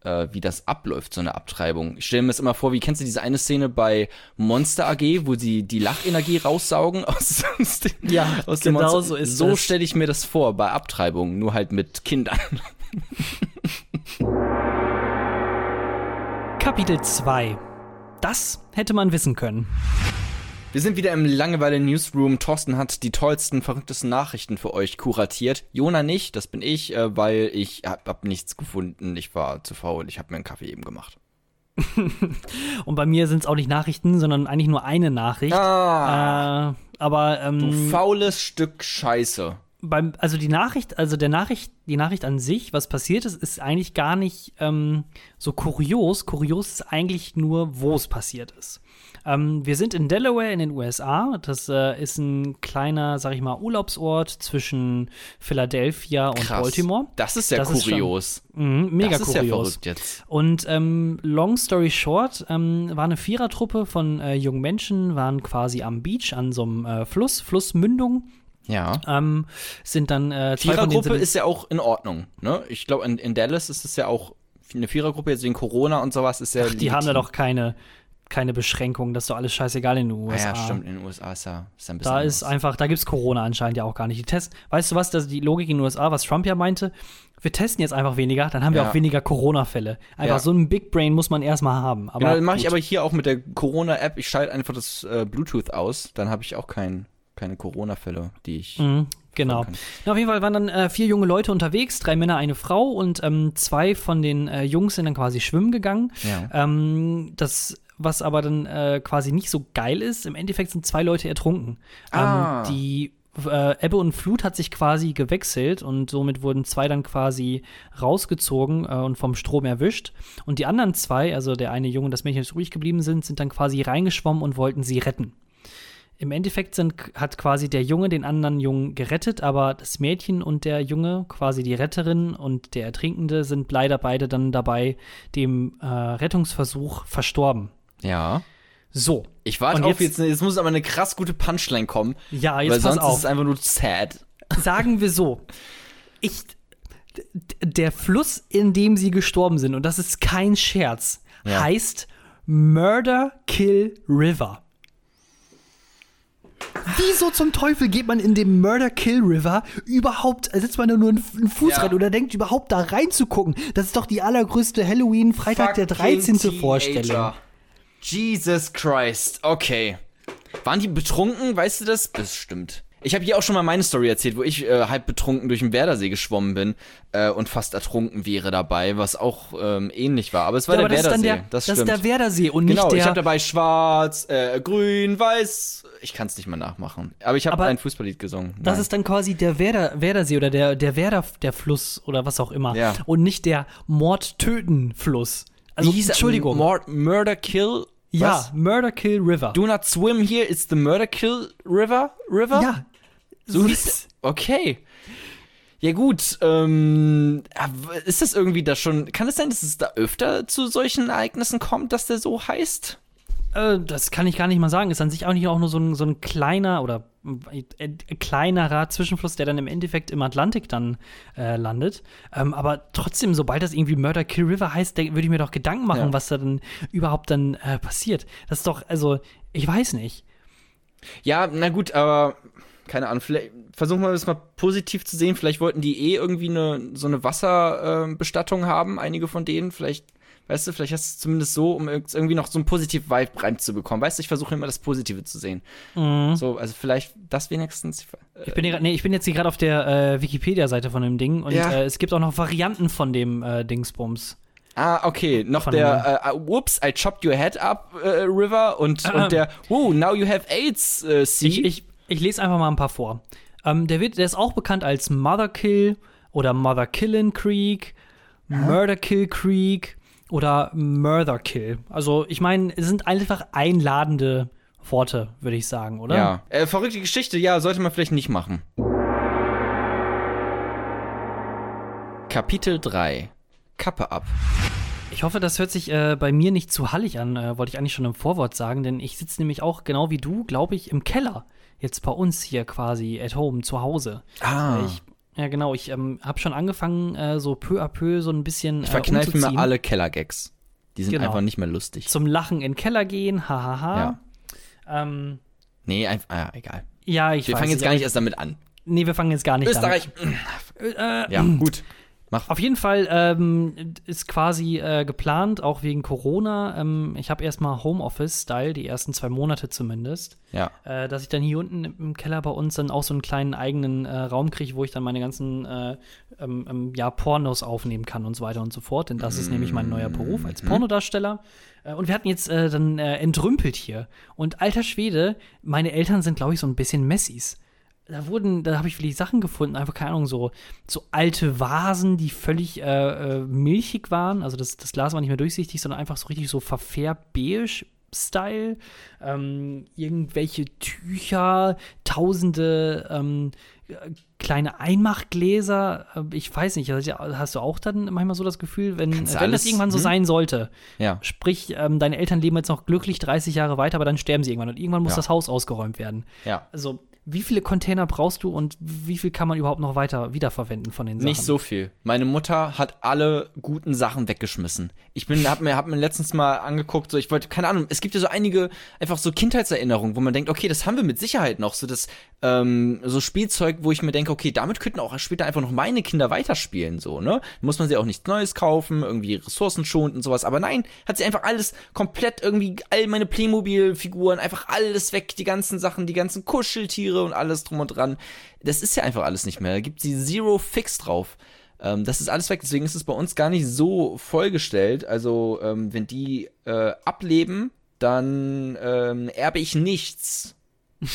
äh, wie das abläuft, so eine Abtreibung. Ich stelle mir das immer vor, wie kennst du diese eine Szene bei Monster AG, wo sie die Lachenergie raussaugen aus, *laughs* aus dem, Ja, aus dem genau Monster? so ist So stelle ich mir das vor bei Abtreibungen, nur halt mit Kindern. Kapitel 2. Das hätte man wissen können. Wir sind wieder im Langeweile Newsroom. Thorsten hat die tollsten, verrücktesten Nachrichten für euch kuratiert. Jona nicht, das bin ich, äh, weil ich hab, hab nichts gefunden. Ich war zu faul. Ich habe mir einen Kaffee eben gemacht. *laughs* Und bei mir sind es auch nicht Nachrichten, sondern eigentlich nur eine Nachricht. Ah, Äh, aber du ähm, faules Stück Scheiße. Beim, also die Nachricht, also der Nachricht, die Nachricht an sich, was passiert ist, ist eigentlich gar nicht ähm, so kurios. Kurios ist eigentlich nur, wo es passiert ist. Ähm, wir sind in Delaware in den USA. Das äh, ist ein kleiner, sag ich mal, Urlaubsort zwischen Philadelphia und Krass. Baltimore. Das ist ja Das ist schon- kurios. Mhm, mega das ist ja kurios. verrückt jetzt. Und ähm, long story short, ähm, war eine Vierertruppe von äh, jungen Menschen, waren quasi am Beach an so einem äh, Fluss, Flussmündung, Ja. ähm, sind dann äh, zwei Vierergruppe ist ja auch in Ordnung, ne? Ich glaube, in, in Dallas ist es ja auch eine Vierergruppe, jetzt wegen Corona und sowas ist ja. Ach, die haben da doch keine, keine Beschränkungen, das ist doch alles scheißegal in den Ah, USA. ja, stimmt, in den USA ist ja, ist ein bisschen. Da anders. ist einfach, da gibt's Corona anscheinend ja auch gar nicht. Die testen, weißt du was, das, die Logik in den USA, was Trump ja meinte, wir testen jetzt einfach weniger, dann haben wir Ja. auch weniger Corona-Fälle. Einfach Ja. so ein Big Brain muss man erstmal haben. Aber Genau, dann mache ich aber hier auch mit der Corona-App, ich schalte einfach das äh, Bluetooth aus, dann habe ich auch kein, keine Corona-Fälle, die ich. Mhm, genau. Na, auf jeden Fall waren dann äh, vier junge Leute unterwegs, drei Männer, eine Frau und ähm, zwei von den äh, Jungs sind dann quasi schwimmen gegangen. Ja. Ähm, das, was aber dann äh, quasi nicht so geil ist, im Endeffekt sind zwei Leute ertrunken. Ah. Ähm, die äh, Ebbe und Flut hat sich quasi gewechselt und somit wurden zwei dann quasi rausgezogen äh, und vom Strom erwischt. Und die anderen zwei, also der eine Junge und das Mädchen, das ruhig geblieben sind, sind dann quasi reingeschwommen und wollten sie retten. Im Endeffekt sind, hat quasi der Junge den anderen Jungen gerettet, aber das Mädchen und der Junge, quasi die Retterin und der Ertrinkende, sind leider beide dann dabei dem äh, Rettungsversuch verstorben. ja. So. Ich warte auf, jetzt- jetzt, muss aber eine krass gute Punchline kommen. Ja, weil jetzt pass sonst auf. ist es einfach nur sad. sagen wir so, ich, der Fluss, in dem sie gestorben sind, und das ist kein Scherz, Ja. heißt Murder Kill River. Wieso zum Teufel geht man in dem Murder Kill River überhaupt, setzt man da nur einen, Fuß Ja. rein oder denkt überhaupt da reinzugucken? Das ist doch die allergrößte Halloween Freitag der 13. Fucking Vorstellung. Teenager. Jesus Christ. Okay. Waren die betrunken? Weißt du das? Bestimmt. Ich habe hier auch schon mal meine Story erzählt, wo ich äh, halb betrunken durch den Werdersee geschwommen bin äh, und fast ertrunken wäre dabei, was auch ähm, ähnlich war. Aber es war Ja, aber der das dann Werdersee. der, das das ist der Werdersee und genau, nicht ich habe der. dabei schwarz, äh, grün, weiß. Ich kann es nicht mal nachmachen. Aber ich habe Aber ein Fußballlied gesungen. Das Nein. ist dann quasi der Werder, Werdersee oder der, der Werder, der Fluss oder was auch immer. Ja. Und nicht der Mord-Töten-Fluss. Also, hieß? Entschuldigung. Mor Murder Kill. ja, Was? Murder Kill River. Do not swim here. It's the Murder Kill River. River. ja. So ist Okay. Ja gut, ähm, ist das irgendwie da schon, kann es sein, dass es da öfter zu solchen Ereignissen kommt, dass der so heißt? äh, das kann ich gar nicht mal sagen. Ist an sich auch nicht auch nur so ein, so ein kleiner oder äh, äh, kleinerer Zwischenfluss, der dann im Endeffekt im Atlantik dann äh, landet. Ähm, aber trotzdem, sobald das irgendwie Murder Kill River heißt, würde ich mir doch Gedanken machen, Ja. was da dann überhaupt dann passiert. Das ist doch, also, ich weiß nicht. Ja, na gut, aber keine Ahnung, vielleicht versuchen wir das mal positiv zu sehen. Vielleicht wollten die eh irgendwie eine, so eine Wasserbestattung Bestattung haben, einige von denen. Vielleicht, weißt du, vielleicht hast du es zumindest so, um irg- irgendwie noch so einen positiven Vibe reinzubekommen. Weißt du, ich versuche immer das Positive zu sehen. So, also vielleicht das wenigstens. Äh, Mhm. Ich bin, hier, nee, ich bin jetzt hier gerade auf der äh, Wikipedia-Seite von dem Ding und Ja. äh, es gibt auch noch Varianten von dem äh, Dingsbums. Ah, okay. Noch Von der, äh, uh, whoops, I chopped your head up, äh, River. Und, Ähm. *clears throat* und der, whoa, now you have AIDS, äh, Sea. Ich, ich, ich lese einfach mal ein paar vor. Ähm, der, wird, der ist auch bekannt als Mother Kill oder Mother Killin Creek, Murder Kill Creek oder Murder Kill. Also, ich meine, es sind einfach einladende Worte, würde ich sagen, oder? ja. Äh, verrückte Geschichte, ja, sollte man vielleicht nicht machen. Kapitel 3. Kappe ab. Ich hoffe, das hört sich äh, bei mir nicht zu hallig an, äh, wollte ich eigentlich schon im Vorwort sagen, denn ich sitze nämlich auch genau wie du, glaube ich, im Keller. Jetzt bei uns hier quasi at home, zu Hause. Ah. Ich, ja, genau, ich ähm, habe schon angefangen, äh, so peu à peu so ein bisschen Ich äh, verkneife mir alle Kellergags. Die sind Genau. einfach nicht mehr lustig. zum Lachen in den Keller gehen, hahaha. Ja. Ähm, Nee, einfach, ah, egal. ja, ich Wir weiß fangen jetzt gar nicht erst damit an. Nee, wir fangen jetzt gar nicht Österreich. damit. Äh, Ja, gut. Mach. Auf jeden Fall ähm, ist quasi äh, geplant, auch wegen Corona. Ähm, ich habe erstmal Homeoffice-Style, die ersten zwei Monate zumindest. Ja. Äh, dass ich dann hier unten im Keller bei uns dann auch so einen kleinen eigenen äh, Raum kriege, wo ich dann meine ganzen äh, ähm, ähm, ja, Pornos aufnehmen kann und so weiter und so fort. Denn das ist nämlich mein neuer Beruf als Pornodarsteller. Äh, und wir hatten jetzt äh, dann äh, entrümpelt hier. Und alter Schwede, meine Eltern sind, glaube ich, so ein bisschen Messis. Da wurden, da habe ich wirklich Sachen gefunden, einfach keine Ahnung, so, so alte Vasen, die völlig äh, äh, milchig waren. Also das, das Glas war nicht mehr durchsichtig, sondern einfach so richtig so verfärbt beige. Style, ähm, irgendwelche Tücher, tausende ähm, kleine Einmachgläser. Äh, ich weiß nicht, hast du auch dann manchmal so das Gefühl, wenn, wenn das irgendwann so hm? sein sollte, Ja. sprich, ähm, deine Eltern leben jetzt noch glücklich 30 Jahre weiter, aber dann sterben sie irgendwann und irgendwann muss Ja. das Haus ausgeräumt werden. Ja. Also, wie viele Container brauchst du und wie viel kann man überhaupt noch weiter wiederverwenden von den Sachen? Nicht so viel. Meine Mutter hat alle guten Sachen weggeschmissen. Ich bin, hab mir, hab mir letztens mal angeguckt, so ich wollte, keine Ahnung, es gibt ja so einige einfach so Kindheitserinnerungen, wo man denkt, okay, das haben wir mit Sicherheit noch, so das, ähm, so Spielzeug, wo ich mir denke, okay, damit könnten auch später einfach noch meine Kinder weiterspielen, so, ne? Muss man sie auch nichts Neues kaufen, irgendwie ressourcenschonend und sowas, aber nein, hat sie einfach alles komplett irgendwie, all meine Playmobil-Figuren, einfach alles weg, die ganzen Sachen, die ganzen Kuscheltiere und alles drum und dran. Das ist ja einfach alles nicht mehr. Da gibt sie Zero Fix drauf. Ähm, das ist alles weg, deswegen ist es bei uns gar nicht so vollgestellt. Also, ähm, wenn die äh, ableben, dann ähm, erbe ich nichts. *laughs*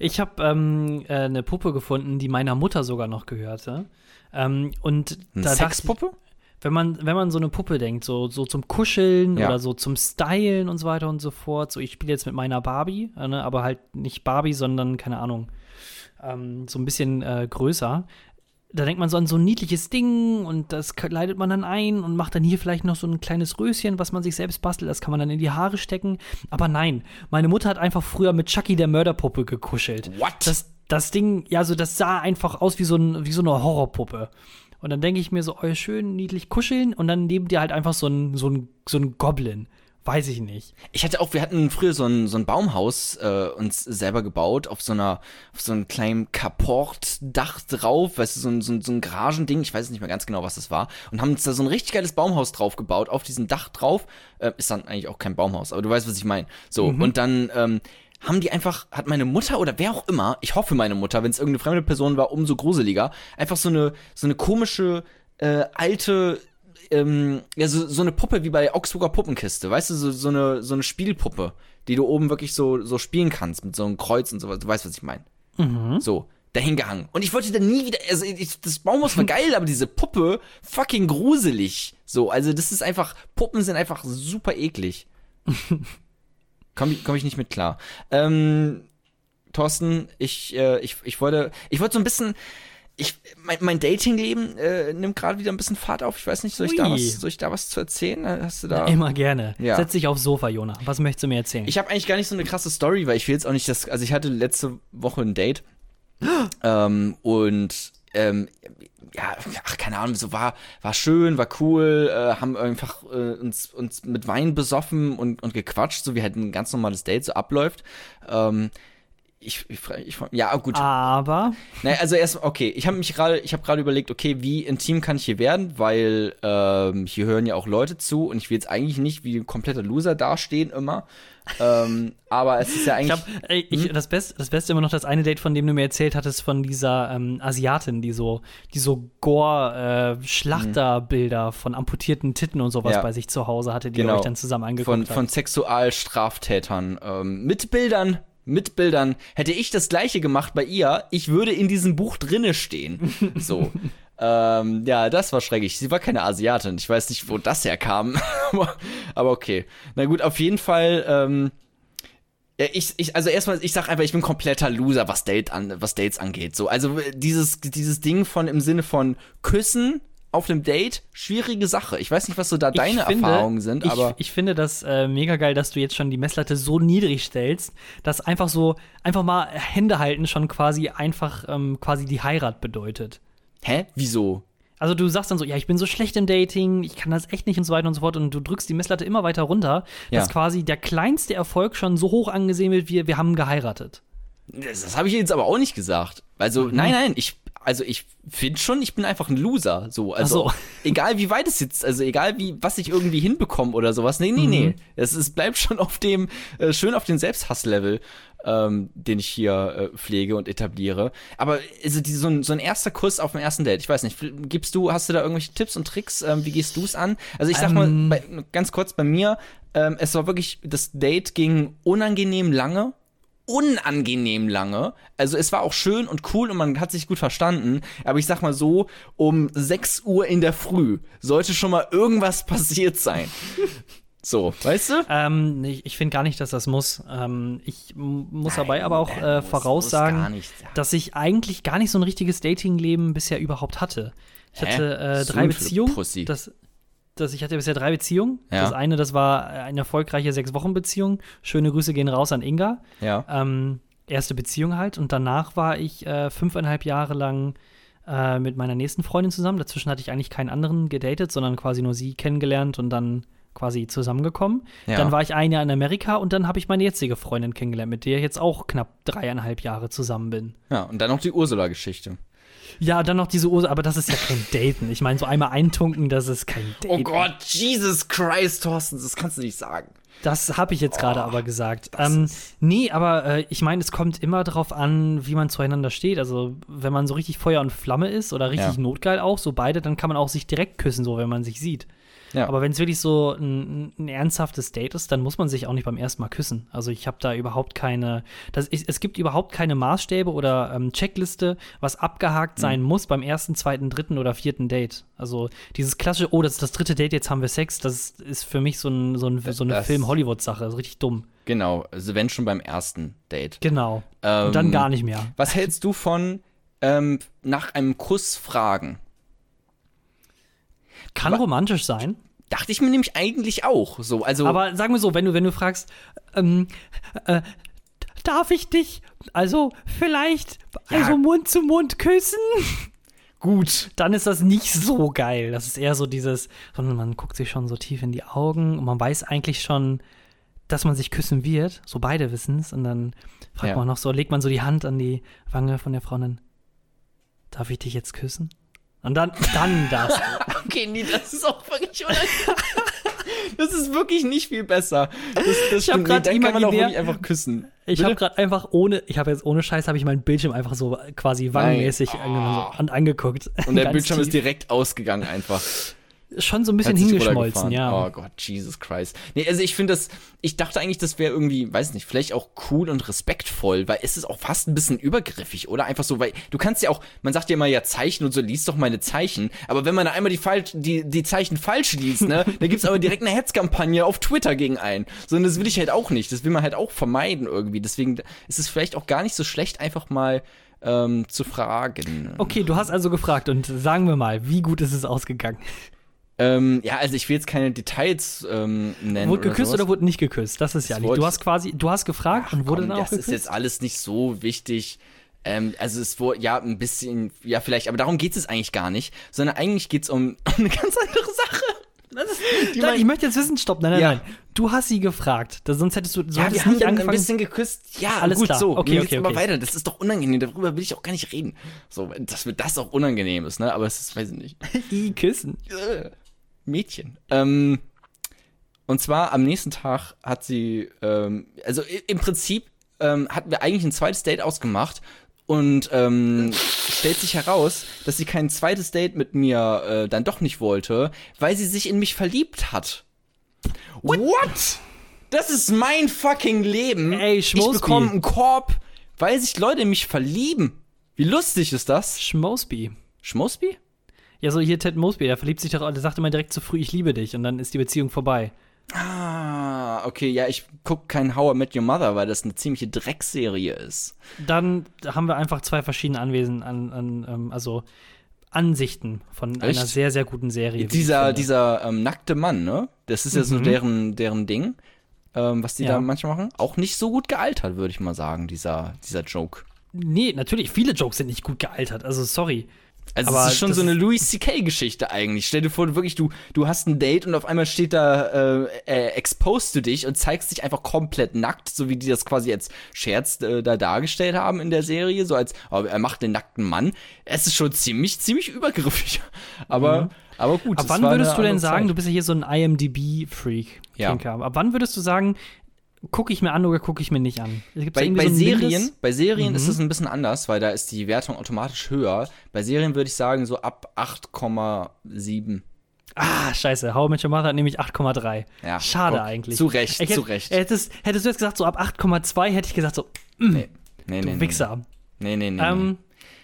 Ich habe ähm, äh, eine Puppe gefunden, die meiner Mutter sogar noch gehörte. Ähm, und Eine da dachte ich, Sexpuppe? Wenn man, wenn man so eine Puppe denkt, so, so zum Kuscheln Ja. oder so zum Stylen und so weiter und so fort. So, ich spiele jetzt mit meiner Barbie, äh, ne, aber halt nicht Barbie, sondern, keine Ahnung, ähm, so ein bisschen äh, größer. Da denkt man so an so ein niedliches Ding und das leitet man dann ein und macht dann hier vielleicht noch so ein kleines Röschen, was man sich selbst bastelt. Das kann man dann in die Haare stecken. Aber nein, meine Mutter hat einfach früher mit Chucky der Mörderpuppe gekuschelt. What? Das, das Ding, ja, so das sah einfach aus wie so, ein, wie so eine Horrorpuppe. Und dann denke ich mir so, oh, schön niedlich kuscheln und dann neben dir halt einfach so ein, so ein, so ein Goblin. Weiß ich nicht. Ich hatte auch, wir hatten früher so ein, so ein Baumhaus äh, uns selber gebaut, auf so einer, auf so einem kleinen Carport-Dach drauf, weißt du, so ein, so, ein, so ein Garagending, ich weiß nicht mehr ganz genau, was das war, und haben uns da so ein richtig geiles Baumhaus drauf gebaut, auf diesem Dach drauf. Äh, ist dann eigentlich auch kein Baumhaus, aber du weißt, was ich meine. So, und dann ähm, haben die einfach, hat meine Mutter oder wer auch immer, ich hoffe meine Mutter, wenn es irgendeine fremde Person war, umso gruseliger, einfach so eine, so eine komische, äh, alte ähm, ja, so, so eine Puppe wie bei Augsburger Puppenkiste, weißt du, so, so, eine, so eine Spielpuppe, die du oben wirklich so, so spielen kannst mit so einem Kreuz und sowas. Du weißt, was ich meine. So, dahin gehangen. Und ich wollte dann nie wieder, also ich, das Baumhaus war geil, aber diese Puppe fucking gruselig. So, also das ist einfach, Puppen sind einfach super eklig. *laughs* Komm ich, komm ich nicht mit klar. Ähm, Thorsten, ich, äh, ich, ich wollte, ich wollte so ein bisschen, ich, mein, mein Datingleben äh, nimmt gerade wieder ein bisschen Fahrt auf. Ich weiß nicht, soll ich, da was, soll ich da was zu erzählen? Hast du da? Immer gerne. Ja. Setz dich aufs Sofa, Jona. Was möchtest du mir erzählen? Ich habe eigentlich gar nicht so eine krasse Story, weil ich will jetzt auch nicht das. Also ich hatte letzte Woche ein Date *gasps* ähm, und ähm, ja, ach, keine Ahnung, so war, war schön, war cool, äh, haben einfach äh, uns, uns mit Wein besoffen und, und gequatscht, so wie halt ein ganz normales Date so abläuft. Ähm, ich, ich, ich, ja, gut. aber Naja, also erst, okay, ich habe mich gerade, ich habe gerade überlegt, okay, wie intim kann ich hier werden, weil ähm, hier hören ja auch Leute zu und ich will jetzt eigentlich nicht wie ein kompletter Loser dastehen immer. Ähm, aber es ist ja ich eigentlich. habe ich, Hm? das, Beste, das Beste immer noch das eine Date, von dem du mir erzählt hattest, von dieser ähm, Asiatin, die so, die so Gore-Schlachterbilder von amputierten Titten und sowas Ja. bei sich zu Hause hatte, die ihr Genau. euch dann zusammen angeguckt von, habt. von Sexualstraftätern. Ähm, mit Bildern, mit Bildern. Hätte ich das gleiche gemacht bei ihr, ich würde in diesem Buch drinne stehen. So. *laughs* ähm, ja, das war schrecklich. Sie war keine Asiatin. Ich weiß nicht, wo das herkam. *laughs* aber, okay. Na gut, auf jeden Fall. Ähm, ja, ich, ich, also erstmal, ich sag einfach, ich bin kompletter Loser, was Date an, was Dates angeht. So, also äh, dieses, dieses Ding von im Sinne von Küssen auf einem Date, schwierige Sache. Ich weiß nicht, was so da deine Ich finde- Erfahrungen sind, ich, aber. ich finde das äh, mega geil, dass du jetzt schon die Messlatte so niedrig stellst, dass einfach so, einfach mal Hände halten schon quasi einfach ähm, quasi die Heirat bedeutet. Hä? Wieso? Also du sagst dann so, ja, ich bin so schlecht im Dating, ich kann das echt nicht und so weiter und so fort und du drückst die Messlatte immer weiter runter, dass Ja. quasi der kleinste Erfolg schon so hoch angesehen wird, wie wir haben geheiratet. Das, das habe ich jetzt aber auch nicht gesagt. Also, Mhm. nein, nein, ich, also ich finde schon, ich bin einfach ein Loser. So, also so. *laughs* egal wie weit es jetzt, also egal wie, was ich irgendwie hinbekomme oder sowas. Nee, nee, Mhm. nee. Es, es bleibt schon auf dem, äh, schön auf dem Selbsthasslevel, ähm, den ich hier äh, pflege und etabliere. Aber also die, so, ein, so ein erster Kuss auf dem ersten Date, ich weiß nicht, gibst du, hast du da irgendwelche Tipps und Tricks? Ähm, wie gehst du es an? Also ich sag Ähm. mal, bei, ganz kurz bei mir, ähm, es war wirklich, das Date ging unangenehm lange unangenehm lange. Also es war auch schön und cool und man hat sich gut verstanden. Aber ich sag mal so, um 6 Uhr in der Früh sollte schon mal irgendwas passiert sein. *laughs* So, weißt du? Ähm, ich ich finde gar nicht, dass das muss. Ähm, ich muss Nein, dabei aber auch äh, muss- voraussagen, muss dass ich eigentlich gar nicht so ein richtiges Datingleben bisher überhaupt hatte. Ich Hä? hatte äh, drei Beziehungen. Das, das, ich hatte bisher drei Beziehungen. Ja. Das eine, das war eine erfolgreiche Sechs-Wochen-Beziehung. Schöne Grüße gehen raus an Inga. Ja. Ähm, erste Beziehung halt. Und danach war ich äh, fünfeinhalb Jahre lang äh, mit meiner nächsten Freundin zusammen. Dazwischen hatte ich eigentlich keinen anderen gedatet, sondern quasi nur sie kennengelernt und dann quasi zusammengekommen. Ja. Dann war ich ein Jahr in Amerika und dann habe ich meine jetzige Freundin kennengelernt, mit der ich jetzt auch knapp dreieinhalb Jahre zusammen bin. Ja, und dann noch die Ursula-Geschichte. Ja, dann noch diese Ursache, aber das ist ja kein Daten. Ich meine, so einmal eintunken, das ist kein Daten. Oh Gott, Jesus Christ, Thorsten, das kannst du nicht sagen. Das habe ich jetzt gerade Oh, aber gesagt. Ähm, nee, aber äh, ich meine, es kommt immer darauf an, wie man zueinander steht. Also, wenn man so richtig Feuer und Flamme ist oder richtig Ja. notgeil auch, so beide, dann kann man auch sich direkt küssen, so wenn man sich sieht. Ja. Aber wenn es wirklich so ein, ein ernsthaftes Date ist, dann muss man sich auch nicht beim ersten Mal küssen. Also ich habe da überhaupt keine, das ist, es gibt überhaupt keine Maßstäbe oder ähm, Checkliste, was abgehakt Mhm. sein muss beim ersten, zweiten, dritten oder vierten Date. Also dieses klassische, oh, das ist das dritte Date, jetzt haben wir Sex, das ist für mich so, ein, so, ein, so eine Film-Hollywood-Sache, richtig dumm. Genau, also wenn schon beim ersten Date. Genau. Ähm, Und dann gar nicht mehr. Was hältst du von ähm, nach einem Kuss fragen? Kann romantisch sein, Dachte ich mir nämlich eigentlich auch. So, also aber sagen wir so, wenn du, wenn du fragst, ähm, äh, darf ich dich, also vielleicht, Ja. also Mund zu Mund küssen? gut. dann ist das nicht so geil. Das ist eher so dieses, sondern man guckt sich schon so tief in die Augen und man weiß eigentlich schon, dass man sich küssen wird. So beide wissen es. Und dann fragt Ja. man noch so, legt man so die Hand an die Wange von der Frau und dann, darf ich dich jetzt küssen? Und dann, dann das. *laughs* Okay, nee, das ist auch wirklich unangenehm. *laughs* Das ist wirklich nicht viel besser. Das, das hab stimmt. grad dann kann man auch imaginär- wirklich einfach küssen. Ich habe gerade einfach ohne, ich habe jetzt ohne Scheiß, habe ich meinen Bildschirm einfach so quasi wangenmäßig an, angeguckt. Und der *laughs* Bildschirm ist tief. direkt ausgegangen einfach. Schon so ein bisschen hingeschmolzen, ja. Oh Gott, Jesus Christ. Nee, also ich finde das, ich dachte eigentlich, das wäre irgendwie, weiß nicht, vielleicht auch cool und respektvoll, weil es ist auch fast ein bisschen übergriffig, oder? Einfach so, weil du kannst ja auch, man sagt ja immer ja Zeichen und so, liest doch meine Zeichen, aber wenn man da einmal die, falsch, die, die Zeichen falsch liest, ne, *laughs* dann gibt's aber direkt eine Hetzkampagne auf Twitter gegen einen. So, und das will ich halt auch nicht, das will man halt auch vermeiden irgendwie. Deswegen ist es vielleicht auch gar nicht so schlecht, einfach mal ähm, zu fragen. Okay, du hast also gefragt und sagen wir mal, wie gut ist es ausgegangen? Ähm, ja, also ich will jetzt keine Details ähm, nennen. Wurde geküsst sowas. oder wurde nicht geküsst? Das ist ja Das nicht. Du hast quasi, du hast gefragt und wurde Komm, dann auch das geküsst. ist jetzt alles nicht so wichtig. Ähm, also es wurde ja ein bisschen, ja vielleicht, aber darum geht es eigentlich gar nicht, sondern eigentlich geht es um, um *laughs* eine ganz andere Sache. Das ist, nein, ich möchte jetzt wissen, stopp, nein, nein, Ja. nein. Du hast sie gefragt. Das, sonst hättest du, so ja, hättest wir haben nicht dann ein angefangen. bisschen geküsst. Ja, Alles gut klar. so. Okay, okay, aber okay. weiter. Das ist doch unangenehm. Darüber will ich auch gar nicht reden. So, dass mir das auch unangenehm ist, ne? Aber es ist, weiß ich nicht. *laughs* I, küssen. Mädchen. Ähm, und zwar am nächsten Tag hat sie, ähm, also im Prinzip ähm, hatten wir eigentlich ein zweites Date ausgemacht und ähm, stellt sich heraus, dass sie kein zweites Date mit mir äh, dann doch nicht wollte, weil sie sich in mich verliebt hat. What? Das ist mein fucking Leben. Ey, ich Schmosby. bekomme einen Korb, weil sich Leute in mich verlieben. Wie lustig ist das? Schmosby. Schmosby? Ja, so hier Ted Mosby, der verliebt sich doch, der sagt immer direkt zu früh, ich liebe dich und dann ist die Beziehung vorbei. Ah, okay, ja, ich guck kein How I Met Your Mother, weil das eine ziemliche Dreckserie ist. Dann haben wir einfach zwei verschiedene Anwesen an, an ähm, also Ansichten von Echt? einer sehr, sehr guten Serie. Dieser, dieser ähm, nackte Mann, ne? Das ist ja so Mhm. deren, deren Ding, ähm, was die Ja. da manchmal machen. Auch nicht so gut gealtert, würde ich mal sagen, dieser, dieser Joke. Nee, natürlich, viele Jokes sind nicht gut gealtert, also sorry. Also Aber es ist schon so eine Louis C.K. Geschichte eigentlich. Stell dir vor, wirklich, du, du hast ein Date und auf einmal steht da, äh, äh, exposed du dich und zeigst dich einfach komplett nackt, so wie die das quasi als Scherz äh, da dargestellt haben in der Serie, so als, oh, er macht den nackten Mann. Es ist schon ziemlich, ziemlich übergriffig. *laughs* Aber, aber gut. Ab wann würdest du denn sagen, Zeit. du bist ja hier so ein IMDb-Freak, Ja. Kinker, ab wann würdest du sagen, gucke ich mir an oder gucke ich mir nicht an? Bei, bei so Serien, bei Serien Mhm. ist es ein bisschen anders, weil da ist die Wertung automatisch höher. Bei Serien würde ich sagen so ab 8,7. Ah, scheiße. How I Met Your Mother hat nämlich 8,3. Ja, Schade guck, eigentlich. zu Recht, Ich zu hätt- Recht. Hättest, hättest du jetzt gesagt, so ab 8,2 hätte ich gesagt, so, Nee, nee, du nee. Wichser. Nee, nee, nee. nee. Ähm,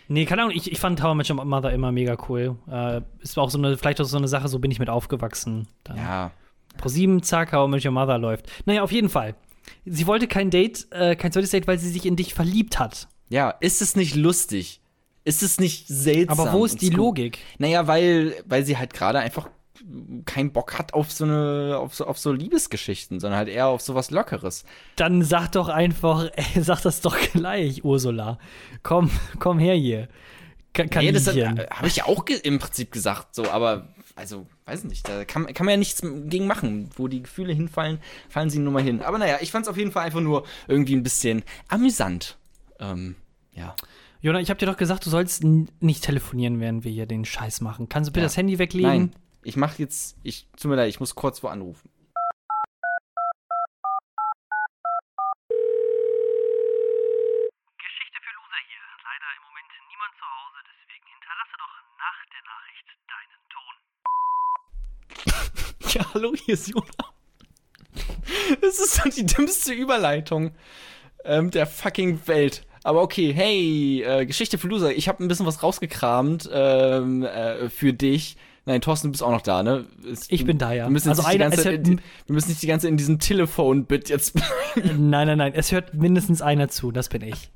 nee, keine Ahnung, ich, ich fand How I Met Your Mother immer mega cool. Äh, ist auch so eine, vielleicht auch so eine Sache, so bin ich mit aufgewachsen. Dann ja. Pro 7, zack, How I Met Your Mother läuft. Naja, auf jeden Fall. Sie wollte kein Date, äh, kein zweites Date, weil sie sich in dich verliebt hat. Ja, ist es nicht lustig? Ist es nicht seltsam? Aber wo ist die? Logik? Naja, weil, weil sie halt gerade einfach keinen Bock hat auf so eine, auf so, auf so Liebesgeschichten, sondern halt eher auf sowas Lockeres. Dann sag doch einfach, ey, *laughs* sag das doch gleich, Ursula. Komm, komm her hier. Ka Nee, das Kaninchen. habe ich ja auch im Prinzip gesagt, so, aber, also, weiß nicht, da kann, kann man ja nichts gegen machen. Wo die Gefühle hinfallen, fallen sie nun mal hin. Aber naja, ich fand es auf jeden Fall einfach nur irgendwie ein bisschen amüsant. Ähm, ja. Jona, ich hab dir doch gesagt, du sollst nicht telefonieren, während wir hier den Scheiß machen. Kannst du bitte Ja. das Handy weglegen? Nein, ich mach jetzt, ich, tut mir leid, ich muss kurz wo anrufen. Geschichte für Loser hier. Leider im Moment niemand zu Hause, deswegen hinterlasse doch nach der Nachricht deinen Ton. *laughs* Ja, hallo, hier ist Jona. Das ist doch die dümmste Überleitung ähm, der fucking Welt. Aber okay, hey, äh, Geschichte für Loser. Ich habe ein bisschen was rausgekramt ähm, äh, für dich. Nein, Thorsten, du bist auch noch da, ne? Es- Ich bin da, ja. Wir müssen, Also nicht die einer- ganze hört- in, wir müssen nicht die ganze in diesem Telefon-Bit jetzt. Nein, nein, nein. Es hört mindestens einer zu. Das bin ich.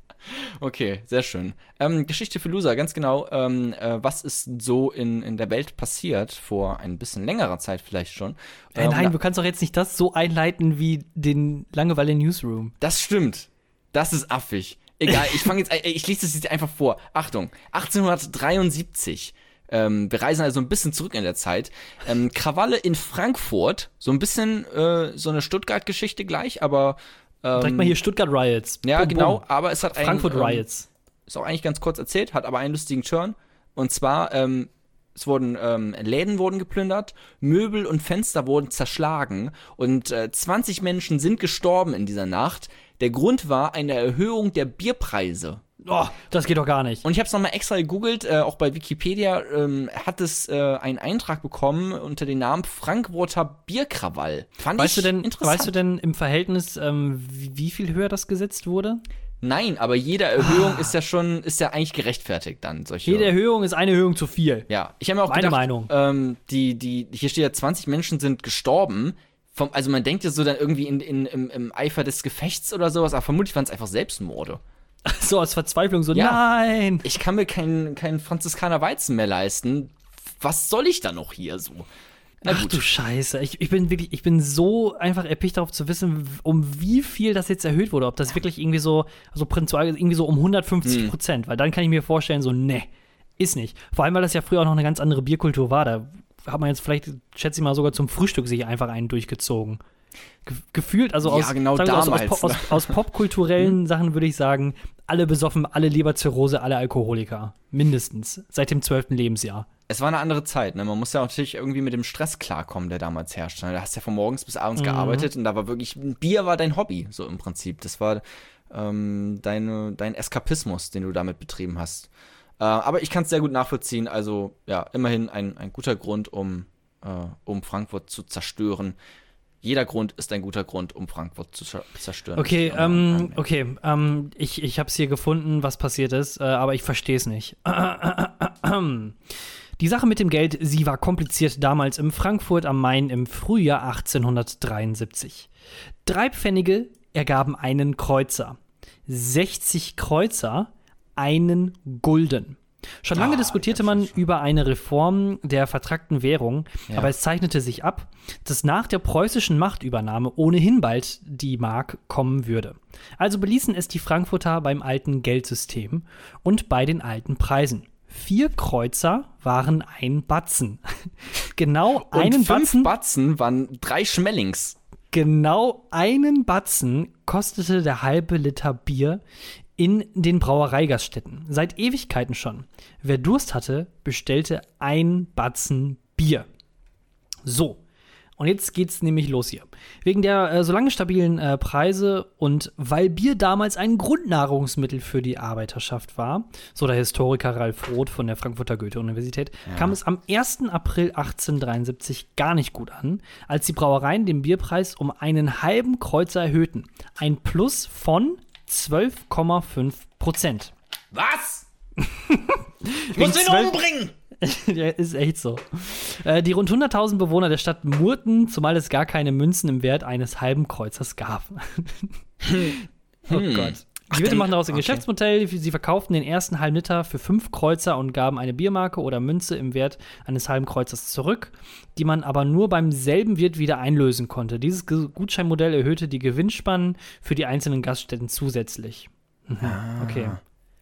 Okay, sehr schön. Ähm, Geschichte für Loser, ganz genau. Ähm, äh, was ist so in, in der Welt passiert vor ein bisschen längerer Zeit vielleicht schon? Äh, Ähm, nein, du kannst doch jetzt nicht das so einleiten wie den Langeweile Newsroom. Das stimmt. Das ist affig. Egal, ich fange jetzt, äh, ich lese das jetzt einfach vor. Achtung, 1873. Ähm, wir reisen also ein bisschen zurück in der Zeit. Ähm, Krawalle in Frankfurt, so ein bisschen äh, so eine Stuttgart-Geschichte gleich, aber ähm, Direkt mal hier Stuttgart Riots. ja Bum, genau. bum. Aber es hat einen, Frankfurt ähm, Riots. ist auch eigentlich ganz kurz erzählt, hat aber einen lustigen Turn. Und zwar, ähm, es wurden ähm, Läden wurden geplündert, Möbel und Fenster wurden zerschlagen und äh, 20 Menschen sind gestorben in dieser Nacht. Der Grund war eine Erhöhung der Bierpreise. Oh, das geht doch gar nicht. Und ich habe es nochmal extra gegoogelt, äh, auch bei Wikipedia ähm, hat es äh, einen Eintrag bekommen unter dem Namen Frankfurter Bierkrawall. Fand Weißt ich du denn, interessant. weißt du denn im Verhältnis, ähm, wie, wie viel höher das gesetzt wurde? Nein, aber jede Erhöhung ist ja schon, ist ja eigentlich gerechtfertigt dann. Solche Jede Erhöhung ist eine Erhöhung zu viel. Ja, ich habe mir auch Meine gedacht, Meinung. Ähm, die, die, hier steht ja, 20 Menschen sind gestorben. Vom, also man denkt ja so dann irgendwie in, in, im, im Eifer des Gefechts oder sowas, aber vermutlich waren es einfach Selbstmorde. *laughs* So aus Verzweiflung, so Ja. nein. Ich kann mir keinen keinen Franziskaner Weizen mehr leisten. Was soll ich da noch hier so? Na Ach du Scheiße, ich, ich bin wirklich, ich bin so einfach erpicht darauf zu wissen, um wie viel das jetzt erhöht wurde. Ob das wirklich irgendwie so, so prinzipiell irgendwie so um 150 Prozent, weil dann kann ich mir vorstellen, so, ne, ist nicht. Vor allem, weil das ja früher auch noch eine ganz andere Bierkultur war. Da hat man jetzt vielleicht, schätze ich mal, sogar zum Frühstück sich einfach einen durchgezogen. Ge gefühlt, also Ja, aus, genau sagen wir, aus, aus, damals, Pop- ne? aus, aus popkulturellen Sachen würde ich sagen, alle besoffen, alle Leberzirrhose, alle Alkoholiker. Mindestens. Seit dem zwölften Lebensjahr. Es war eine andere Zeit, ne? Man muss ja natürlich irgendwie mit dem Stress klarkommen, der damals herrschte. ne? Da hast du ja von morgens bis abends gearbeitet und da war wirklich, Bier war dein Hobby, so im Prinzip. Das war ähm, deine, dein Eskapismus, den du damit betrieben hast. Äh, aber ich kann es sehr gut nachvollziehen. Also, ja, immerhin ein, ein guter Grund, um, äh, um Frankfurt zu zerstören. Jeder Grund ist ein guter Grund, um Frankfurt zu zer- zerstören. Okay, ähm, okay, ähm, ich, ich habe es hier gefunden, was passiert ist, äh, aber ich verstehe es nicht. *clears throat* Die Sache mit dem Geld, sie war kompliziert damals im Frankfurt am Main im Frühjahr 1873. Drei Pfennige ergaben einen Kreuzer. 60 Kreuzer einen Gulden. Schon lange Ah, diskutierte man über eine Reform der vertrackten Währung, aber es zeichnete sich ab, dass nach der preußischen Machtübernahme ohnehin bald die Mark kommen würde. Also beließen es die Frankfurter beim alten Geldsystem und bei den alten Preisen. Vier Kreuzer waren ein Batzen. *laughs* genau Und einen fünf Batzen Batzen waren drei Schmellings. Genau einen Batzen kostete der halbe Liter Bier in den Brauereigaststätten. Seit Ewigkeiten schon. Wer Durst hatte, bestellte ein Batzen Bier. So. Und jetzt geht's nämlich los hier. Wegen der äh, so lange stabilen äh, Preise und weil Bier damals ein Grundnahrungsmittel für die Arbeiterschaft war, so der Historiker Ralf Roth von der Frankfurter Goethe-Universität, kam es am 1. April 1873 gar nicht gut an, als die Brauereien den Bierpreis um einen halben Kreuzer erhöhten. Ein Plus von 12,5 Prozent. Was? ich *laughs* muss ihn umbringen! *laughs* ja, ist echt so. Äh, die rund 100.000 Bewohner der Stadt murrten, zumal es gar keine Münzen im Wert eines halben Kreuzers gab. *laughs* oh Gott. Ach, Die dann- machen daraus ein okay. Geschäftsmodell. Sie verkauften den ersten halben Liter für fünf Kreuzer und gaben eine Biermarke oder Münze im Wert eines halben Kreuzers zurück, die man aber nur beim selben Wirt wieder einlösen konnte. Dieses Gutscheinmodell erhöhte die Gewinnspannen für die einzelnen Gaststätten zusätzlich. Mhm. Okay.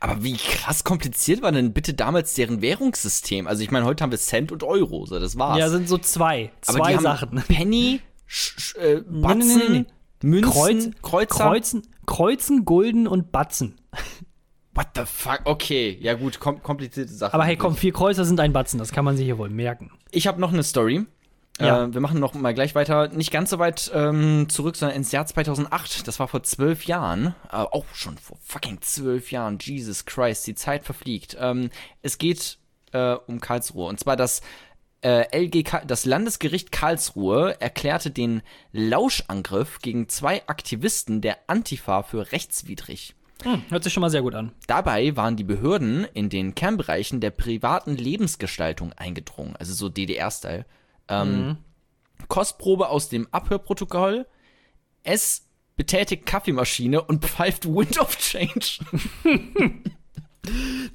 Aber wie krass kompliziert war denn bitte damals deren Währungssystem? Also ich meine, heute haben wir Cent und Euro, so das war's. Ja, sind so zwei. Aber Zwei die haben Sachen. Penny, Sch Sch äh, Batzen, nee. Münzen, Kreuz, Kreuzer. Kreuzen, Kreuzen, Gulden und Batzen. What the fuck? Okay, ja gut, kom komplizierte Sache. Aber hey, komm, vier Kreuzer sind ein Batzen, das kann man sich hier wohl merken. Ich habe noch eine Story. Ja. Äh, wir machen noch mal gleich weiter. Nicht ganz so weit ähm, zurück, sondern ins Jahr 2008. Das war vor zwölf Jahren. Äh, auch schon vor fucking zwölf Jahren. Jesus Christ, die Zeit verfliegt. Ähm, es geht äh, um Karlsruhe. Und zwar das äh, LG, Ka- das Landesgericht Karlsruhe erklärte den Lauschangriff gegen zwei Aktivisten der Antifa für rechtswidrig. Hm, hört sich schon mal sehr gut an. Dabei waren die Behörden in den Kernbereichen der privaten Lebensgestaltung eingedrungen, also so DDR-Style. Ähm, Kostprobe aus dem Abhörprotokoll. Es betätigt Kaffeemaschine und pfeift Wind of Change. *laughs*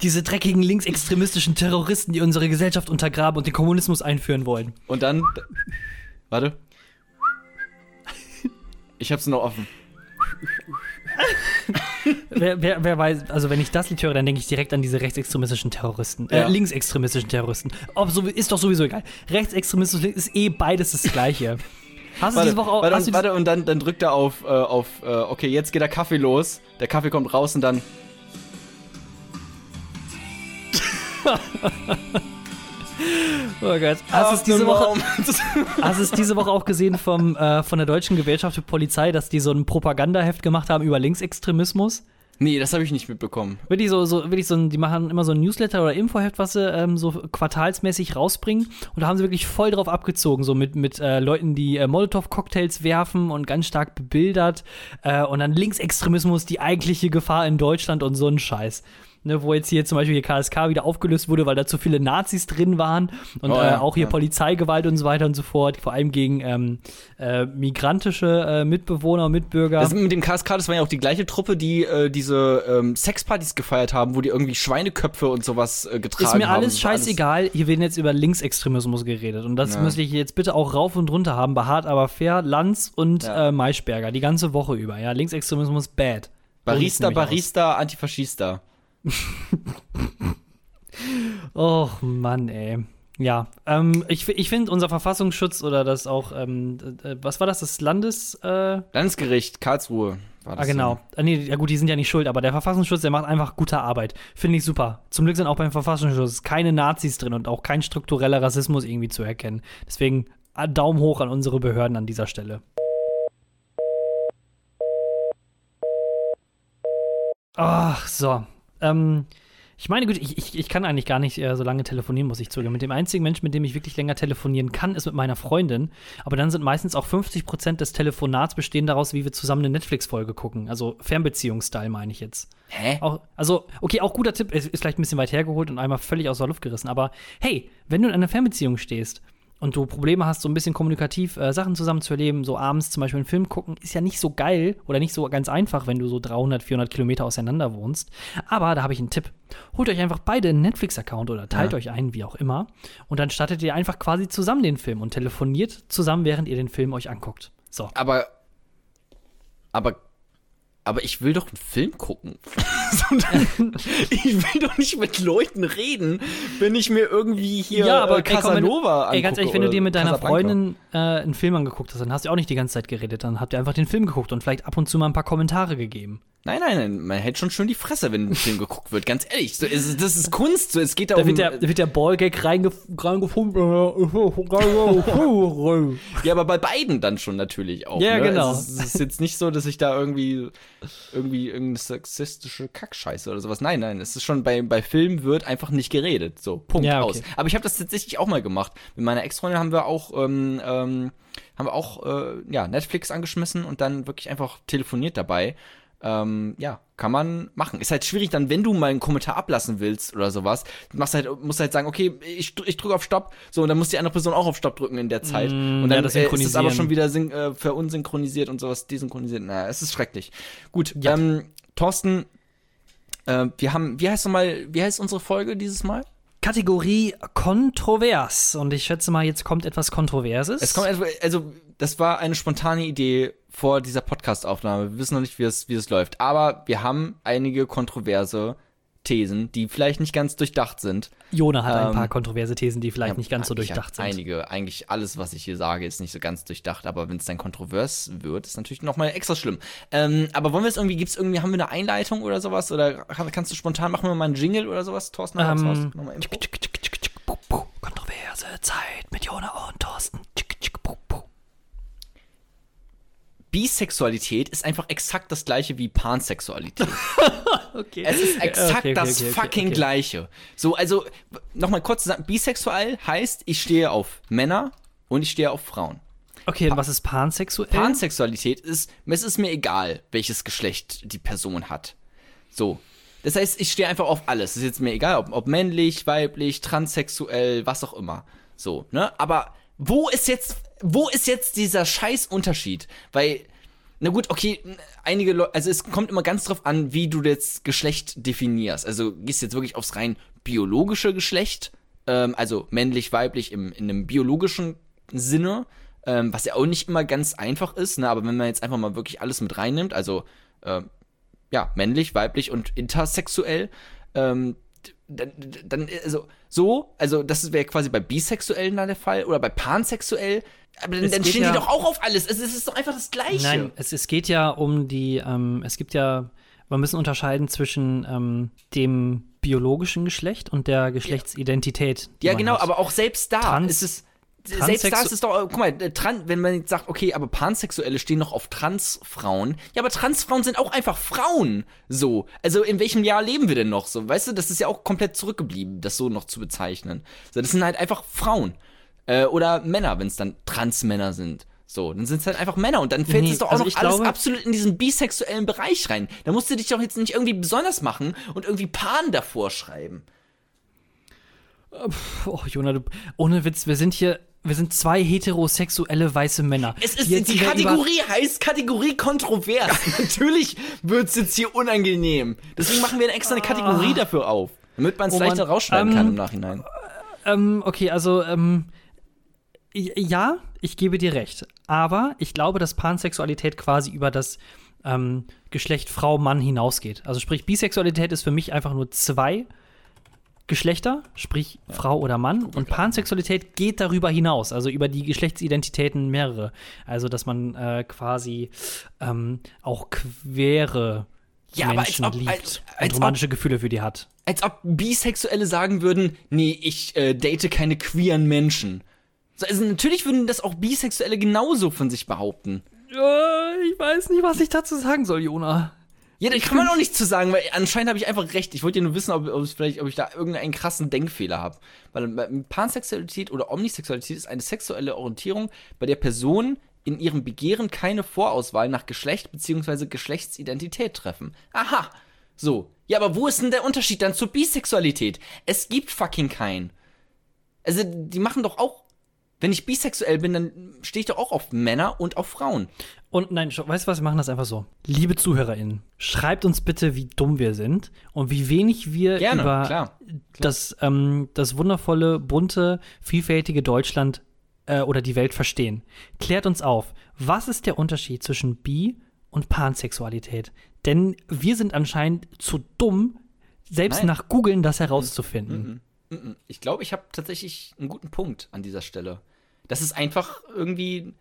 Diese dreckigen linksextremistischen Terroristen, die unsere Gesellschaft untergraben und den Kommunismus einführen wollen. Und dann. Warte. Ich hab's noch offen. Wer, wer, wer weiß, also wenn ich das Lied höre, dann denke ich direkt an diese rechtsextremistischen Terroristen, äh, Ja. linksextremistischen Terroristen. Ob so, ist doch sowieso egal. Rechtsextremismus ist eh beides das Gleiche. Hast du Warte, diese Woche auch. warte, du warte und dann, dann drückt er auf, äh, auf äh, okay, jetzt geht der Kaffee los. Der Kaffee kommt raus und dann. Oh Gott. Hast du es diese Woche, *laughs* hast es diese Woche auch gesehen vom, äh, von der Deutschen Gewerkschaft für Polizei, dass die so ein Propagandaheft gemacht haben über Linksextremismus? nee, das habe ich nicht mitbekommen. Wirklich so, so, wirklich so die machen immer so ein Newsletter oder Infoheft, was sie ähm, so quartalsmäßig rausbringen. Und da haben sie wirklich voll drauf abgezogen, so mit, mit äh, Leuten, die äh, Molotow-Cocktails werfen und ganz stark bebildert. Äh, und dann Linksextremismus, die eigentliche Gefahr in Deutschland und so ein Scheiß. Ne, wo jetzt hier zum Beispiel hier KSK wieder aufgelöst wurde, weil da zu viele Nazis drin waren und Oh äh, ja, auch hier ja. Polizeigewalt und so weiter und so fort, vor allem gegen ähm, äh, migrantische äh, Mitbewohner und Mitbürger. Das mit dem KSK, das war ja auch die gleiche Truppe, die äh, diese ähm, Sexpartys gefeiert haben, wo die irgendwie Schweineköpfe und sowas äh, getragen Ist haben. mir alles war scheißegal. Hier werden jetzt über Linksextremismus geredet. Und das Ja. müsste ich jetzt bitte auch rauf und runter haben. Bei Hart aber fair, Lanz und Ja. äh, Maischberger. Die ganze Woche über. Ja, Linksextremismus bad. Barista. Barista, Antifaschista. Och, Mann, ey. Ja, ähm, ich, ich finde unser Verfassungsschutz oder das auch, ähm, äh, was war das, das Landes, äh, Landesgericht, Karlsruhe. War ah, das genau. Ah, nee, ja gut, die sind ja nicht schuld, aber der Verfassungsschutz, der macht einfach gute Arbeit. Finde ich super. Zum Glück sind auch beim Verfassungsschutz keine Nazis drin und auch kein struktureller Rassismus irgendwie zu erkennen. Deswegen äh, Daumen hoch an unsere Behörden an dieser Stelle. Ach, so. Ähm, ich meine, gut, ich, ich, ich kann eigentlich gar nicht äh, so lange telefonieren, muss ich zugeben. Mit dem einzigen Menschen, mit dem ich wirklich länger telefonieren kann, ist mit meiner Freundin. Aber dann sind meistens auch 50% des Telefonats bestehen daraus, wie wir zusammen eine Netflix-Folge gucken. Also Fernbeziehungsstyle meine ich jetzt. Hä? Auch, also, okay, auch guter Tipp, ist, ist vielleicht ein bisschen weit hergeholt und einmal völlig aus der Luft gerissen. Aber hey, wenn du in einer Fernbeziehung stehst und du Probleme hast, so ein bisschen kommunikativ äh, Sachen zusammen zu erleben, so abends zum Beispiel einen Film gucken, ist ja nicht so geil oder nicht so ganz einfach, wenn du so 300, 400 Kilometer auseinander wohnst. Aber da habe ich einen Tipp. Holt euch einfach beide einen Netflix-Account oder teilt Ja. euch einen, wie auch immer. Und dann startet ihr einfach quasi zusammen den Film und telefoniert zusammen, während ihr den Film euch anguckt. So. Aber. Aber. Aber ich will doch einen Film gucken. So, *laughs* dann- ich will doch nicht mit Leuten reden, wenn ich mir irgendwie hier ja, aber äh, Casanova ey, ganz angucke ehrlich, wenn du dir mit deiner Casablanca. Freundin äh, einen Film angeguckt hast, dann hast du auch nicht die ganze Zeit geredet, dann habt ihr einfach den Film geguckt und vielleicht ab und zu mal ein paar Kommentare gegeben. Nein, nein, nein, man hält schon schön die Fresse, wenn ein Film geguckt wird, ganz ehrlich. So, es, das ist Kunst, so, es geht Da darum. wird der, da wird der Ballgag reingefunden. ja, aber bei beiden dann schon natürlich auch. Ja, ne? genau. Es ist, es ist jetzt nicht so, dass ich da irgendwie, irgendwie irgendeine sexistische Kackscheiße oder sowas. Nein, nein, es ist schon bei, bei Filmen wird einfach nicht geredet. So, Punkt Ja, okay. aus. Aber ich habe das tatsächlich auch mal gemacht. Mit meiner Ex-Freundin haben wir auch, ähm, ähm, haben wir auch, äh, ja, Netflix angeschmissen und dann wirklich einfach telefoniert dabei. Ähm, ja, kann man machen. Ist halt schwierig dann, wenn du mal einen Kommentar ablassen willst oder sowas, machst halt, musst halt sagen, okay, ich, ich drücke auf Stopp, so, und dann muss die andere Person auch auf Stopp drücken in der Zeit. Mm, und ja, dann das äh, ist es aber schon wieder äh, verunsynchronisiert und sowas, desynchronisiert. Naja, es ist schrecklich. Gut, Ja. ähm, Thorsten, äh, wir haben, wie heißt nochmal, wie heißt unsere Folge dieses Mal? Kategorie kontrovers. Und ich schätze mal, jetzt kommt etwas Kontroverses. Es kommt, also, das war eine spontane Idee vor dieser Podcast-Aufnahme. Wir wissen noch nicht, wie es, wie es läuft. Aber wir haben einige kontroverse Thesen, die vielleicht nicht ganz durchdacht sind. Jona hat ein Ähm, paar kontroverse Thesen, die vielleicht nicht ganz so hab durchdacht sind. Einige, eigentlich alles, was ich hier sage, ist nicht so ganz durchdacht, aber wenn es dann kontrovers wird, ist natürlich noch mal extra schlimm. Ähm, aber wollen wir es irgendwie, gibt's irgendwie, haben wir eine Einleitung oder sowas? Oder kann- kannst du spontan, machen wir mal einen Jingle oder sowas, Thorsten? Ähm. Kontroverse Zeit mit Jona und Thorsten. Bisexualität ist einfach exakt das gleiche wie Pansexualität. *laughs* Okay. Es ist exakt Okay, okay, das okay, fucking gleiche. So, also, nochmal kurz zu sagen, bisexuell heißt, ich stehe auf Männer und ich stehe auf Frauen. Okay, und was ist pansexuell? Pansexualität ist, es ist mir egal, welches Geschlecht die Person hat. So. Das heißt, ich stehe einfach auf alles. Es ist jetzt mir egal, ob, ob männlich, weiblich, transsexuell, was auch immer. So, ne? Aber wo ist jetzt, wo ist jetzt dieser scheiß Unterschied? Weil, na gut, okay, einige Leute, also es kommt immer ganz drauf an, wie du jetzt Geschlecht definierst. Also gehst du jetzt wirklich aufs rein biologische Geschlecht, ähm, also männlich, weiblich im, in einem biologischen Sinne, ähm, was ja auch nicht immer ganz einfach ist, ne? aber wenn man jetzt einfach mal wirklich alles mit reinnimmt, also ähm, ja, männlich, weiblich und intersexuell, ähm, dann, dann, also so, also das wäre quasi bei Bisexuellen dann der Fall oder bei Pansexuell, aber dann, dann stehen ja- die doch auch auf alles. Es, es ist doch einfach das Gleiche. Nein, es, es geht ja um die, ähm, es gibt ja, wir müssen unterscheiden zwischen ähm, dem biologischen Geschlecht und der Geschlechtsidentität. Ja, genau, hat. aber auch selbst da Trans- ist es. Selbst da ist es doch, guck mal, äh, tran, wenn man jetzt sagt, okay, aber Pansexuelle stehen noch auf Transfrauen. Ja, aber Transfrauen sind auch einfach Frauen. So. Also in welchem Jahr leben wir denn noch so? Weißt du, das ist ja auch komplett zurückgeblieben, das so noch zu bezeichnen. So, das sind halt einfach Frauen. Äh, oder Männer, wenn es dann Transmänner sind. So, dann sind es halt einfach Männer und dann fällt Nee, es doch auch also noch alles glaube- absolut in diesen bisexuellen Bereich rein. Da musst du dich doch jetzt nicht irgendwie besonders machen und irgendwie Pan davor schreiben. Oh, Jona, du, ohne Witz, wir sind hier, wir sind zwei heterosexuelle weiße Männer. Es ist, jetzt die wieder Kategorie heißt Kategorie kontrovers. *laughs* Natürlich wird's jetzt hier unangenehm. Deswegen machen wir extra eine Kategorie dafür auf. Damit man es Oh leichter Mann, rausschneiden ähm, kann im Nachhinein. Ähm, okay, also, ähm, ja, ich gebe dir recht. Aber ich glaube, dass Pansexualität quasi über das ähm, Geschlecht Frau, Mann hinausgeht. Also sprich, Bisexualität ist für mich einfach nur zwei Geschlechter, sprich Frau oder Mann. Und Pansexualität geht darüber hinaus, also über die Geschlechtsidentitäten mehrere. Also, dass man äh, quasi ähm, auch queere Ja, aber als Menschen ob- liebt als- und als ob- romantische Gefühle für die hat. Als ob Bisexuelle sagen würden, nee, ich äh, date keine queeren Menschen. So, Also natürlich würden das auch Bisexuelle genauso von sich behaupten. Äh, ich weiß nicht, was ich dazu sagen soll, Jona. Ja, da kann man auch nichts zu sagen, weil anscheinend habe ich einfach recht. Ich wollte ja nur wissen, ob, ob, es vielleicht, ob ich da irgendeinen krassen Denkfehler habe. Weil Pansexualität oder Omnisexualität ist eine sexuelle Orientierung, bei der Personen in ihrem Begehren keine Vorauswahl nach Geschlecht bzw. Geschlechtsidentität treffen. Aha. So. Ja, aber wo ist denn der Unterschied dann zur Bisexualität? Es gibt fucking keinen. Also, die machen doch auch. Wenn ich bisexuell bin, dann stehe ich doch auch auf Männer und auf Frauen. Und nein, weißt du was, wir machen das einfach so. Liebe ZuhörerInnen, schreibt uns bitte, wie dumm wir sind und wie wenig wir Gerne, über klar. Das, ähm, das wundervolle, bunte, vielfältige Deutschland äh, oder die Welt verstehen. Klärt uns auf, was ist der Unterschied zwischen Bi- und Pansexualität? Denn wir sind anscheinend zu dumm, selbst Nein. nach Googeln das herauszufinden. Ich glaube, ich habe tatsächlich einen guten Punkt an dieser Stelle. Das ist einfach irgendwie,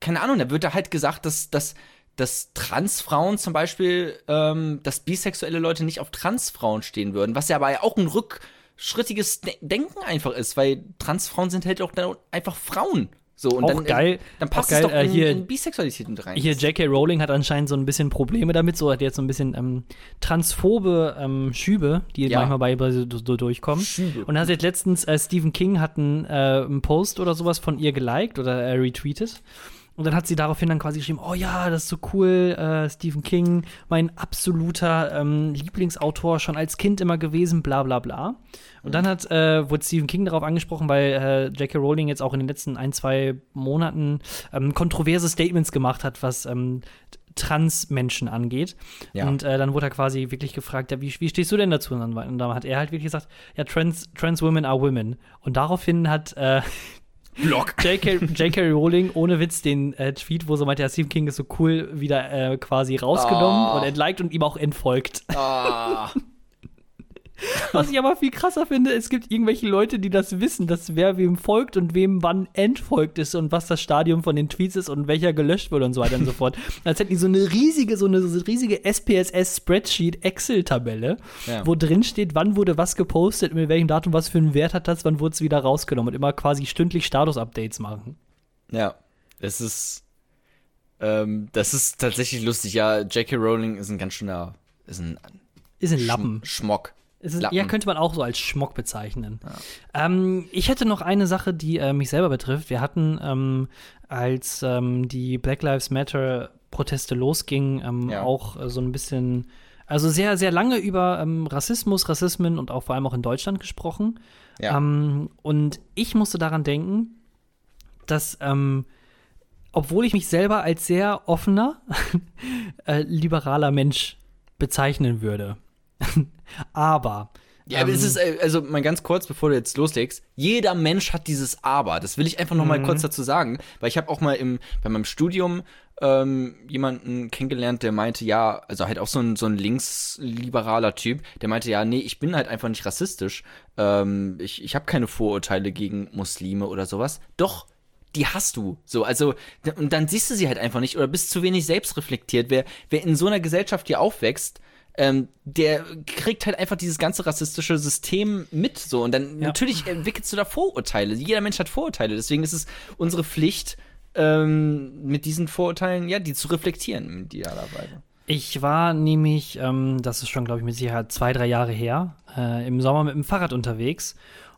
keine Ahnung, da wird da halt gesagt, dass, dass, dass Transfrauen zum Beispiel, ähm, dass bisexuelle Leute nicht auf Transfrauen stehen würden, was ja aber auch ein rückschrittiges De Denken einfach ist, weil Transfrauen sind halt auch dann einfach Frauen. So, und Auch dann, geil- dann passt auch geil, es doch äh, in, hier- in Bisexualität mit rein. Hier, J.K. Rowling hat anscheinend so ein bisschen Probleme damit, so hat jetzt so ein bisschen ähm, transphobe ähm, Schübe, die Ja. manchmal bei bei so, durchkommen. Schübe. Und hat jetzt letztens äh, Stephen King hat einen, äh, einen Post oder sowas von ihr geliked oder äh, retweetet. Und dann hat sie daraufhin dann quasi geschrieben, oh ja, das ist so cool, äh, Stephen King, mein absoluter ähm, Lieblingsautor schon als Kind immer gewesen, bla bla bla. Und dann hat, äh, wurde Stephen King darauf angesprochen, weil äh, J.K. Rowling jetzt auch in den letzten ein, zwei Monaten ähm, kontroverse Statements gemacht hat, was ähm, Trans-Menschen angeht. Ja. Und äh, dann wurde er quasi wirklich gefragt, ja, wie, wie stehst du denn dazu? Und dann, war- und dann hat er halt wirklich gesagt, ja, Trans, trans Women are women. Und daraufhin hat äh, Block. J.K. Rowling ohne Witz den äh, Tweet, wo so meinte, ja, Stephen King ist so cool, wieder äh, quasi rausgenommen Oh. und entliked und ihm auch entfolgt. Ah. *laughs* Was ich aber viel krasser finde, es gibt irgendwelche Leute, die das wissen, dass wer wem folgt und wem wann entfolgt ist und was das Stadium von den Tweets ist und welcher gelöscht wird und so weiter und so fort. *laughs* Als hätten die so eine riesige, so eine so riesige SPSS-Spreadsheet-Excel-Tabelle, Ja. wo drin steht, wann wurde was gepostet, mit welchem Datum, was für einen Wert hat das, wann wurde es wieder rausgenommen und immer quasi stündlich Status-Updates machen. Ja, es ist, ähm, das ist tatsächlich lustig. Ja, J.K. Rowling ist ein ganz schöner, ist ein Ist ein Lappen. Schm Schmock. Ist, ja, könnte man auch so als Schmock bezeichnen. Ähm, ich hätte noch eine Sache, die äh, mich selber betrifft. Wir hatten, ähm, als ähm, die Black Lives Matter Proteste losgingen, ähm, Ja. auch äh, so ein bisschen, also sehr, sehr lange über ähm, Rassismus, Rassismen und auch vor allem auch in Deutschland gesprochen. Ja. Ähm, und ich musste daran denken, dass, obwohl ich mich selber als sehr offener, *laughs* äh, liberaler Mensch bezeichnen würde. *laughs* Aber. Ja, aber ähm, es ist, äh, also mal ganz kurz, bevor du jetzt loslegst, jeder Mensch hat dieses Aber. Das will ich einfach noch Mhm. mal kurz dazu sagen, weil ich habe auch mal im, bei meinem Studium ähm, jemanden kennengelernt, der meinte, ja, also halt auch so ein, so ein linksliberaler Typ, der meinte, ja, nee, ich bin halt einfach nicht rassistisch. Ähm, ich ich habe keine Vorurteile gegen Muslime oder sowas. Doch, die hast du. So, also, und dann siehst du sie halt einfach nicht oder bist zu wenig selbstreflektiert. Wer, wer in so einer Gesellschaft hier aufwächst, ähm, der kriegt halt einfach dieses ganze rassistische System mit so und dann Ja. natürlich entwickelst du da Vorurteile. Jeder Mensch hat Vorurteile, deswegen ist es unsere Pflicht, ähm, mit diesen Vorurteilen, ja, die zu reflektieren, idealerweise. Ich war nämlich, ähm, das ist schon, glaube ich, mit Sicherheit zwei, drei Jahre her, äh, im Sommer mit dem Fahrrad unterwegs.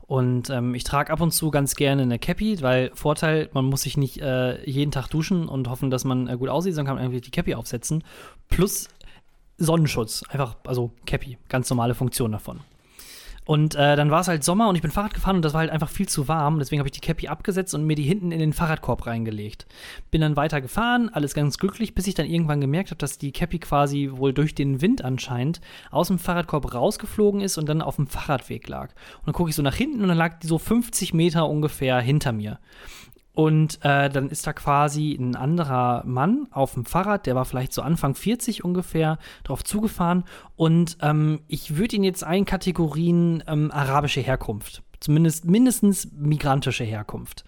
Und ähm, ich trage ab und zu ganz gerne eine Cappy, weil Vorteil, man muss sich nicht äh, jeden Tag duschen und hoffen, dass man äh, gut aussieht, sondern kann einfach die Cappy aufsetzen. Plus Sonnenschutz, einfach, also Cappy, ganz normale Funktion davon. Und äh, dann war es halt Sommer und ich bin Fahrrad gefahren und das war halt einfach viel zu warm. Deswegen habe ich die Cappy abgesetzt und mir die hinten in den Fahrradkorb reingelegt. Bin dann weiter gefahren, alles ganz glücklich, bis ich dann irgendwann gemerkt habe, dass die Cappy quasi wohl durch den Wind anscheinend aus dem Fahrradkorb rausgeflogen ist und dann auf dem Fahrradweg lag. Und dann gucke ich so nach hinten und dann lag die so 50 Meter ungefähr hinter mir. Und äh, dann ist da quasi ein anderer Mann auf dem Fahrrad, der war vielleicht so Anfang 40 ungefähr, drauf zugefahren. Und ähm, ich würde ihn jetzt einkategorien ähm, arabische Herkunft. Zumindest mindestens migrantische Herkunft.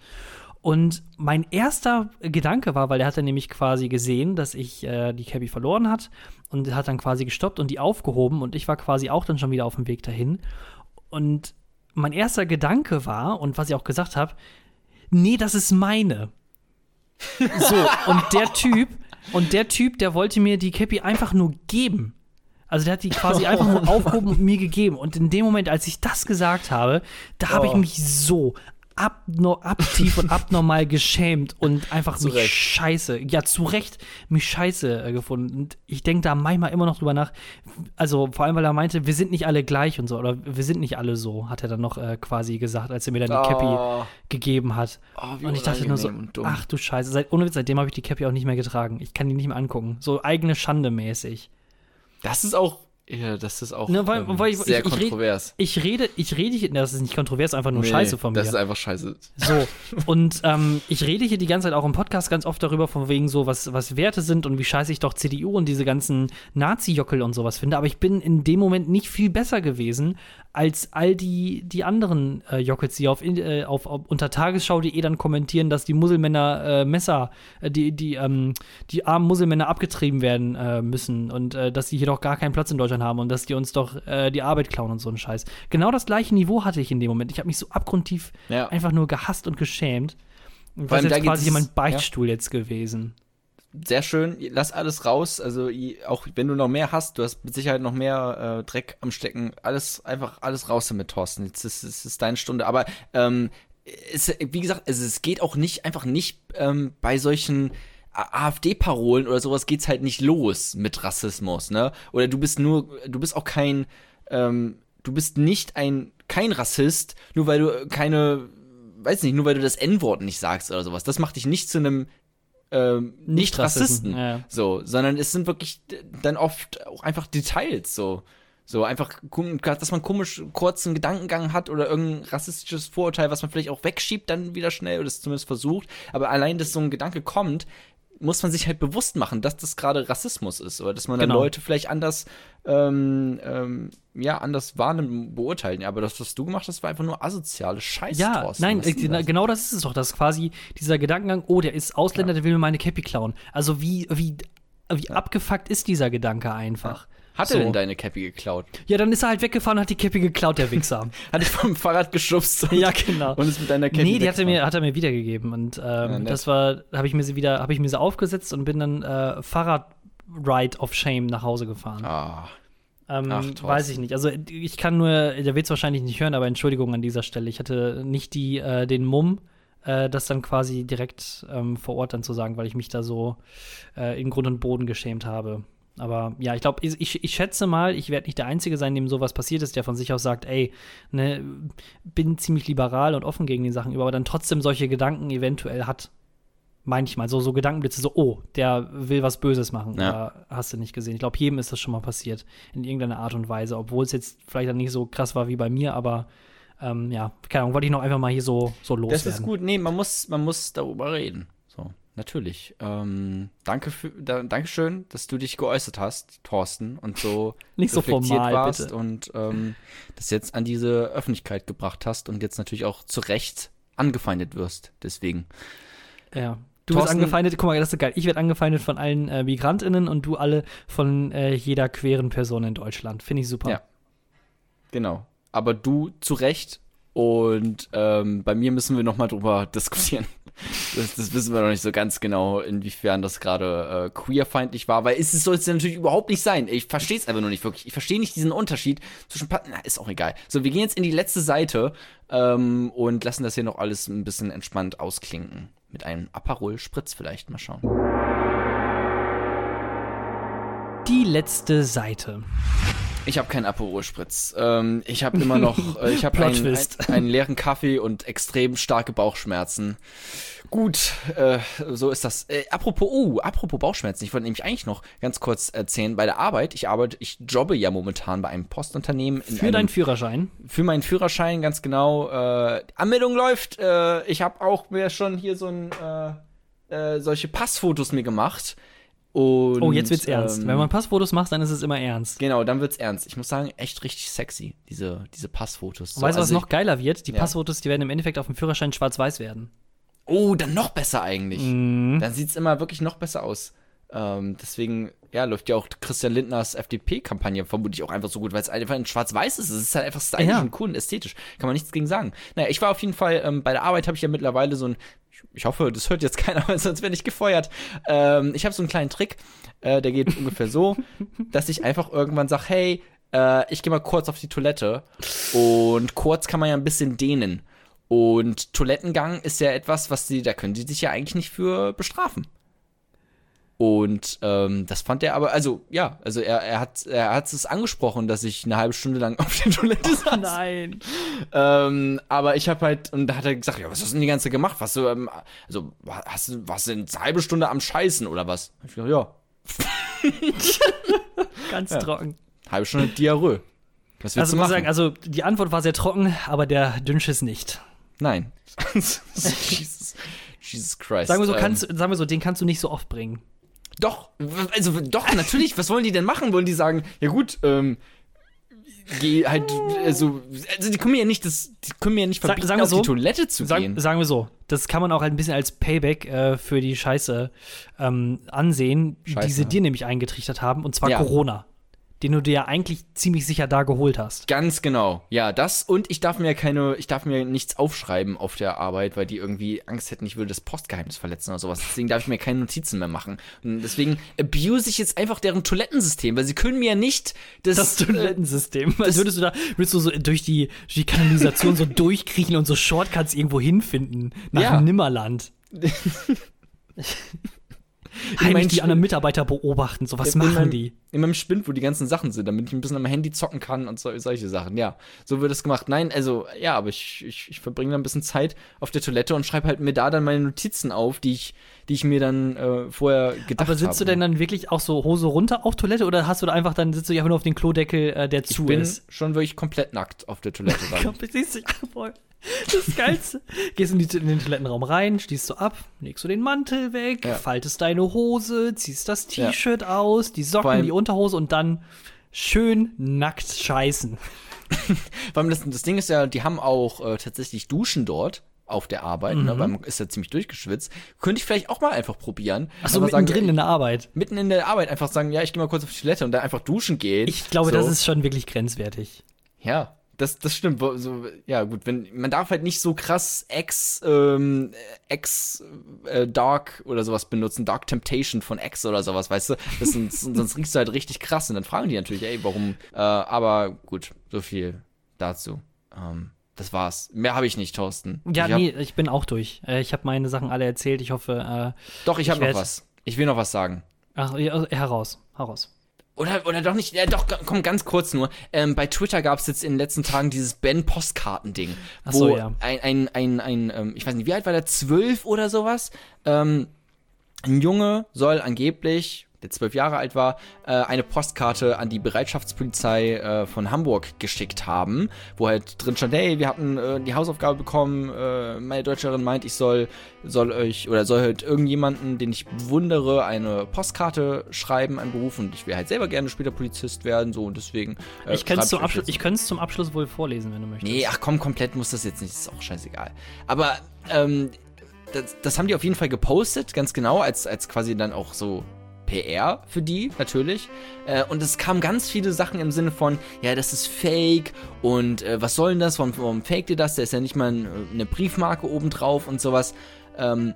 Und mein erster Gedanke war, weil er hat dann nämlich quasi gesehen, dass ich äh, die Cabby verloren hat und hat dann quasi gestoppt und die aufgehoben und ich war quasi auch dann schon wieder auf dem Weg dahin. Und mein erster Gedanke war, und was ich auch gesagt habe, nee, das ist meine. So, und der *laughs* Typ, und der Typ, der wollte mir die Cappy einfach nur geben. Also der hat die quasi einfach nur aufgehoben und mir gegeben. Und in dem Moment, als ich das gesagt habe, da habe ich Oh. mich so abno aktiv und *laughs* abnormal geschämt und einfach Zu mich Recht. scheiße, ja zu Recht, mich scheiße äh, gefunden. Und ich denke da manchmal immer noch drüber nach, also vor allem, weil er meinte, wir sind nicht alle gleich und so, oder wir sind nicht alle so, hat er dann noch äh, quasi gesagt, als er mir dann die Cappy Oh. gegeben hat. Oh, wie und ich dachte nur so, ach du Scheiße, seit, ohne Witz, seitdem habe ich die Cappy auch nicht mehr getragen. Ich kann die nicht mehr angucken. So eigene Schande mäßig. Das ist auch, ja, das ist auch Ne, weil- ähm, weil ich- sehr ich- kontrovers. Ich rede, ich rede hier, das ist nicht kontrovers, einfach nur Nee, Scheiße von mir. Das ist einfach scheiße. So, *laughs* und ähm, ich rede hier die ganze Zeit auch im Podcast ganz oft darüber, von wegen so, was, was Werte sind und wie scheiße ich doch CDU und diese ganzen Nazi-Jockel und sowas finde. Aber ich bin in dem Moment nicht viel besser gewesen, als all die, die anderen äh, Jockels, die auf, äh, auf, auf unter Tagesschau.de dann kommentieren, dass die Muselmänner äh, Messer, äh, die, die, ähm, die armen Muselmänner abgetrieben werden äh, müssen und äh, dass die hier doch gar keinen Platz in Deutschland haben und dass die uns doch äh, die Arbeit klauen und so ein Scheiß. Genau das gleiche Niveau hatte ich in dem Moment. Ich habe mich so abgrundtief Ja. einfach nur gehasst und geschämt. Und Vor das ist jetzt quasi es- mein ja. Beichtstuhl jetzt gewesen. Sehr schön, lass alles raus. Also auch wenn du noch mehr hast, du hast mit Sicherheit noch mehr äh, Dreck am Stecken. Alles einfach alles raus damit, Thorsten. Jetzt ist es ist deine Stunde. Aber ähm, es, wie gesagt, es, es geht auch nicht einfach nicht ähm, bei solchen AfD-Parolen oder sowas geht's halt nicht los mit Rassismus, ne? Oder du bist nur, du bist auch kein, ähm, du bist nicht ein kein Rassist, nur weil du keine, weiß nicht, nur weil du das N-Wort nicht sagst oder sowas. Das macht dich nicht zu einem ähm, nicht Rassisten, ja. so, sondern es sind wirklich dann oft auch einfach Details, so. So einfach, dass man komisch kurzen Gedankengang hat oder irgendein rassistisches Vorurteil, was man vielleicht auch wegschiebt dann wieder schnell oder es zumindest versucht. Aber allein, dass so ein Gedanke kommt, muss man sich halt bewusst machen, dass das gerade Rassismus ist oder dass man dann Genau. Leute vielleicht anders, ähm, ähm, ja, anders wahrnehmen, beurteilen. Aber das, was du gemacht hast, war einfach nur asoziale Scheiße. Ja, Thorsten. nein, äh, das? genau das ist es doch. Das ist quasi dieser Gedankengang, oh, der ist Ausländer, der will mir meine Cappy klauen. Also wie, wie, wie abgefuckt ist dieser Gedanke einfach? Hat so. er denn deine Cappy geklaut? Ja, dann ist er halt weggefahren und hat die Cappy geklaut, der Wichser. *laughs* Hat dich vom Fahrrad geschubst und, *laughs* ja, genau. und ist mit deiner Cappy Nee, die hatte weggefahren? mir, hat er mir wiedergegeben. Und ähm, nett. das war, habe ich mir sie wieder, habe ich mir sie aufgesetzt und bin dann äh, Fahrrad-Ride of Shame nach Hause gefahren. Ah, Ähm, Ach, weiß ich nicht. Also ich kann nur, der will es wahrscheinlich nicht hören, aber Entschuldigung an dieser Stelle. Ich hatte nicht die, äh, den Mumm, äh, das dann quasi direkt ähm, vor Ort dann zu sagen, weil ich mich da so äh, in Grund und Boden geschämt habe. Aber ja, ich glaube, ich, ich, schätze mal, ich werde nicht der Einzige sein, dem sowas passiert ist, der von sich aus sagt, ey, ne, bin ziemlich liberal und offen gegen die Sachen über, aber dann trotzdem solche Gedanken eventuell hat. Manchmal, so, so Gedankenblitze, so, oh, der will was Böses machen. Ja. Hast du nicht gesehen. Ich glaube, jedem ist das schon mal passiert. In irgendeiner Art und Weise. Obwohl es jetzt vielleicht dann nicht so krass war wie bei mir, aber ähm, ja, keine Ahnung, wollte ich noch einfach mal hier so, so loswerden. das ist gut. Nee, man muss, man muss darüber reden. Natürlich. Ähm, danke für, da, Dankeschön, dass du dich geäußert hast, Thorsten, und so *laughs* Nicht so formal, warst bitte. und ähm, das jetzt an diese Öffentlichkeit gebracht hast und jetzt natürlich auch zu Recht angefeindet wirst. Deswegen. Ja. Du wirst Thorsten- angefeindet, guck mal, das ist geil. Ich werde angefeindet von allen äh, MigrantInnen und du alle von äh, jeder queeren Person in Deutschland. Finde ich super. Ja. Genau. Aber du zu Recht und ähm, bei mir müssen wir noch mal drüber *laughs* diskutieren. Das, das wissen wir noch nicht so ganz genau, inwiefern das gerade äh, queerfeindlich war, weil es soll es ja natürlich überhaupt nicht sein. Ich verstehe es einfach nur nicht wirklich. Ich verstehe nicht diesen Unterschied zwischen Pa- Na, ist auch egal. So, wir gehen jetzt in die letzte Seite ähm, und lassen das hier noch alles ein bisschen entspannt ausklinken. Mit einem Aperol Spritz vielleicht mal schauen. Die letzte Seite. Ich habe keinen Aperol Spritz. Ähm, ich habe immer noch, *laughs* äh, ich habe einen, einen, einen leeren Kaffee und extrem starke Bauchschmerzen. Gut, äh, so ist das. Äh, apropos, uh, apropos Bauchschmerzen, ich wollte nämlich eigentlich noch ganz kurz erzählen, bei der Arbeit, ich arbeite, ich jobbe ja momentan bei einem Postunternehmen. In Für einem, deinen Führerschein. für meinen Führerschein, ganz genau. Äh, Anmeldung läuft. Äh, ich habe auch mir schon hier so ein, äh, äh, solche Passfotos mir gemacht. Und, Oh, jetzt wird's ernst. ähm, Wenn man Passfotos macht, dann ist es immer ernst. Genau, dann wird's ernst. Ich muss sagen, echt richtig sexy, diese, diese Passfotos. Und weißt du, was also noch geiler wird? Die Ja. Passfotos, die werden im Endeffekt auf dem Führerschein schwarz-weiß werden. Oh, dann noch besser eigentlich. Mhm. Dann sieht's immer wirklich noch besser aus. Ähm, deswegen, ja, läuft ja auch Christian Lindners FDP-Kampagne vermutlich auch einfach so gut, weil es einfach in schwarz-weiß ist. Es ist halt einfach stylisch Ja. und cool und ästhetisch. Kann man nichts gegen sagen. Naja, ich war auf jeden Fall, ähm, bei der Arbeit habe ich ja mittlerweile so ein, ich, hoffe, das hört jetzt keiner, *laughs* weil sonst werde ich gefeuert. Ähm, ich habe so einen kleinen Trick, äh, der geht ungefähr so, *laughs* dass ich einfach irgendwann sage, hey, äh, ich gehe mal kurz auf die Toilette und kurz kann man ja ein bisschen dehnen. Und Toilettengang ist ja etwas, was die, da können die sich ja eigentlich nicht für bestrafen. Und ähm, das fand er aber, also ja, also er, er hat er hat es angesprochen, dass ich eine halbe Stunde lang *laughs* auf der Toilette saß. Nein. Ähm, aber ich habe halt, und da hat er gesagt, ja, was hast du denn die ganze Zeit gemacht? Was du, ähm, also, hast du, warst du eine halbe Stunde am Scheißen oder was? Hab ich gesagt, ja, *laughs* Ganz trocken. halbe Stunde Diarrhoe. Was willst Also du muss machen? sagen, also die Antwort war sehr trocken, aber der Dünnschiss nicht. Nein. *laughs* Jesus, Jesus Christ. Sagen wir so, Ähm, kannst, sagen wir so, den kannst du nicht so oft bringen. Doch, also doch, natürlich. Was wollen die denn machen? Wollen die sagen, ja gut, ähm, geh halt, also, also die können mir ja nicht, das, die können mir ja nicht verbieten, sagen wir auf so, die Toilette zu Sag, gehen. sagen wir so, das kann man auch ein bisschen als Payback äh, für die Scheiße ähm, ansehen, die Scheiße. sie dir nämlich eingetrichtert haben, und zwar Ja. Corona, den du dir ja eigentlich ziemlich sicher da geholt hast. Ganz genau. Ja, das und ich darf mir keine, ich darf mir nichts aufschreiben auf der Arbeit, weil die irgendwie Angst hätten, ich würde das Postgeheimnis verletzen oder sowas. Deswegen darf ich mir keine Notizen mehr machen. Und deswegen abuse ich jetzt einfach deren Toilettensystem, weil sie können mir ja nicht das, Das äh, Toilettensystem. Als würdest du da, würdest du so durch die, durch die Kanalisation so *laughs* durchkriechen und so Shortcuts irgendwo hinfinden. Nach Ja. Nimmerland. *laughs* Heimlich die anderen Mitarbeiter beobachten. So, was in machen meinem, die? In meinem Spind, wo die ganzen Sachen sind, damit ich ein bisschen am Handy zocken kann und so, solche Sachen. Ja, so wird es gemacht. Nein, also, ja, aber ich, ich, ich verbringe da ein bisschen Zeit auf der Toilette und schreibe halt mir da dann meine Notizen auf, die ich, die ich mir dann äh, vorher gedacht habe. Aber sitzt du denn dann wirklich auch so Hose runter auf Toilette oder hast du da einfach dann sitzt du ja einfach nur auf den Klodeckel, äh, der Ich zu bin ist? schon wirklich komplett nackt auf der Toilette dann. Siehst du, ja, voll. Das Geilste. Gehst in, die, in den Toilettenraum rein, stehst du ab, legst du den Mantel weg, Ja. faltest deine Hose, ziehst das Ja. T-Shirt aus, die Socken, allem- die Unterhose und dann schön nackt scheißen. *laughs* Vor allem das, das Ding ist ja, die haben auch äh, tatsächlich Duschen dort auf der Arbeit, Mhm. ne, weil man ist ja ziemlich durchgeschwitzt. Könnte ich vielleicht auch mal einfach probieren. Achso, Einfach sagen, mittendrin in der Arbeit. mitten in der Arbeit einfach sagen, ja, ich gehe mal kurz auf die Toilette und dann einfach duschen gehen. Ich glaube, so. das ist schon wirklich grenzwertig. Ja, das, das stimmt. So, ja, gut, wenn man darf halt nicht so krass X, ähm, X äh, Dark oder sowas benutzen, Dark Temptation von X oder sowas, weißt du? Das sind, *laughs* sonst riechst du halt richtig krass und dann fragen die natürlich, ey, warum? Äh, aber gut, so viel dazu. Ähm, das war's. Mehr habe ich nicht, Thorsten. Ja, ich hab, nee, ich bin auch durch. Äh, ich habe meine Sachen alle erzählt. Ich hoffe, äh, Doch, ich habe noch was. Ich will noch was sagen. ach, ja, heraus, heraus. Oder, oder doch nicht, ja doch, komm, ganz kurz nur. Ähm, bei Twitter gab es jetzt in den letzten Tagen dieses Ben-Postkarten-Ding. Wo so, ja. ein, ein, ein, ein ähm, ich weiß nicht, wie alt war der? Zwölf oder sowas? Ähm, ein Junge soll angeblich, der zwölf Jahre alt war, äh, eine Postkarte an die Bereitschaftspolizei äh, von Hamburg geschickt haben, wo halt drin stand, hey, wir hatten äh, die Hausaufgabe bekommen, äh, meine Deutscherin meint, ich soll, soll euch, oder soll halt irgendjemanden, den ich bewundere, eine Postkarte schreiben, einen Beruf und ich will halt selber gerne später Polizist werden, so und deswegen. äh, ich könnte es zum, Abschluss- ich zum Abschluss wohl vorlesen, wenn du möchtest. Nee, ach komm, komplett muss das jetzt nicht, ist auch scheißegal. Aber ähm, das, das haben die auf jeden Fall gepostet, ganz genau, als, als quasi dann auch so PR für die, natürlich. Äh, und es kamen ganz viele Sachen im Sinne von, ja, das ist fake und äh, was soll denn das, warum, warum faked ihr das? Da ist ja nicht mal ein, eine Briefmarke obendrauf und sowas. Ähm,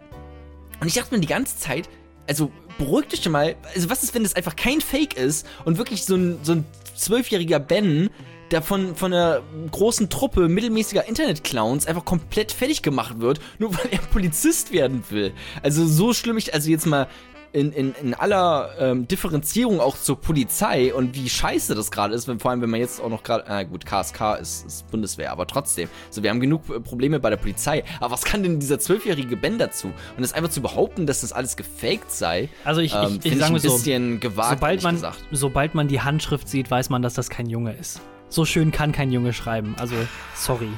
und ich dachte mir die ganze Zeit, also beruhigt euch mal, also was ist, wenn das einfach kein Fake ist und wirklich so ein, so ein zwölfjähriger Ben, der von, von einer großen Truppe mittelmäßiger Internetclowns einfach komplett fertig gemacht wird, nur weil er Polizist werden will. Also so schlimm ich, also jetzt mal in, in, in aller ähm, Differenzierung auch zur Polizei und wie scheiße das gerade ist, wenn, vor allem wenn man jetzt auch noch gerade, na gut, KSK ist, ist Bundeswehr, aber trotzdem. So, wir haben genug äh, Probleme bei der Polizei. Aber was kann denn dieser zwölfjährige Ben dazu? Und das einfach zu behaupten, dass das alles gefaked sei, Also ich, ähm, ich, ich ein mal so, bisschen gewagt, sobald man, gesagt. sobald man die Handschrift sieht, weiß man, dass das kein Junge ist. So schön kann kein Junge schreiben. Also, sorry.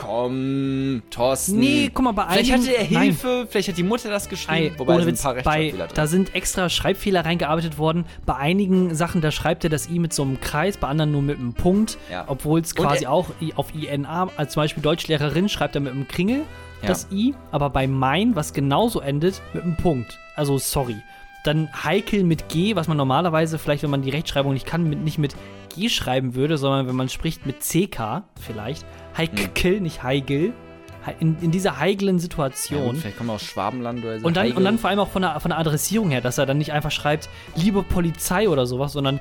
Komm, Thorsten. Nee, guck mal, bei Vielleicht einigen- hatte er nein. Hilfe, vielleicht hat die Mutter das geschrieben, Ei, wobei ohne Witz, ein paar bei, drin. da sind extra Schreibfehler reingearbeitet worden. Bei einigen Sachen, da schreibt er das I mit so einem Kreis, bei anderen nur mit einem Punkt. Ja. Obwohl es quasi er- auch auf INA, als zum Beispiel Deutschlehrerin, schreibt er mit einem Kringel Ja. das I, aber bei mein, was genauso endet, mit einem Punkt. Also sorry. Dann Heikel mit G, was man normalerweise vielleicht, wenn man die Rechtschreibung nicht kann, mit, nicht mit G schreiben würde, sondern wenn man spricht mit CK vielleicht. Heikel, nicht Heigel. He- In, in dieser heiklen ja, Situation. gut, vielleicht kommen wir aus Schwabenland oder so. Und dann, Heigel. und dann vor allem auch von der, von der Adressierung her, dass er dann nicht einfach schreibt, liebe Polizei oder sowas, sondern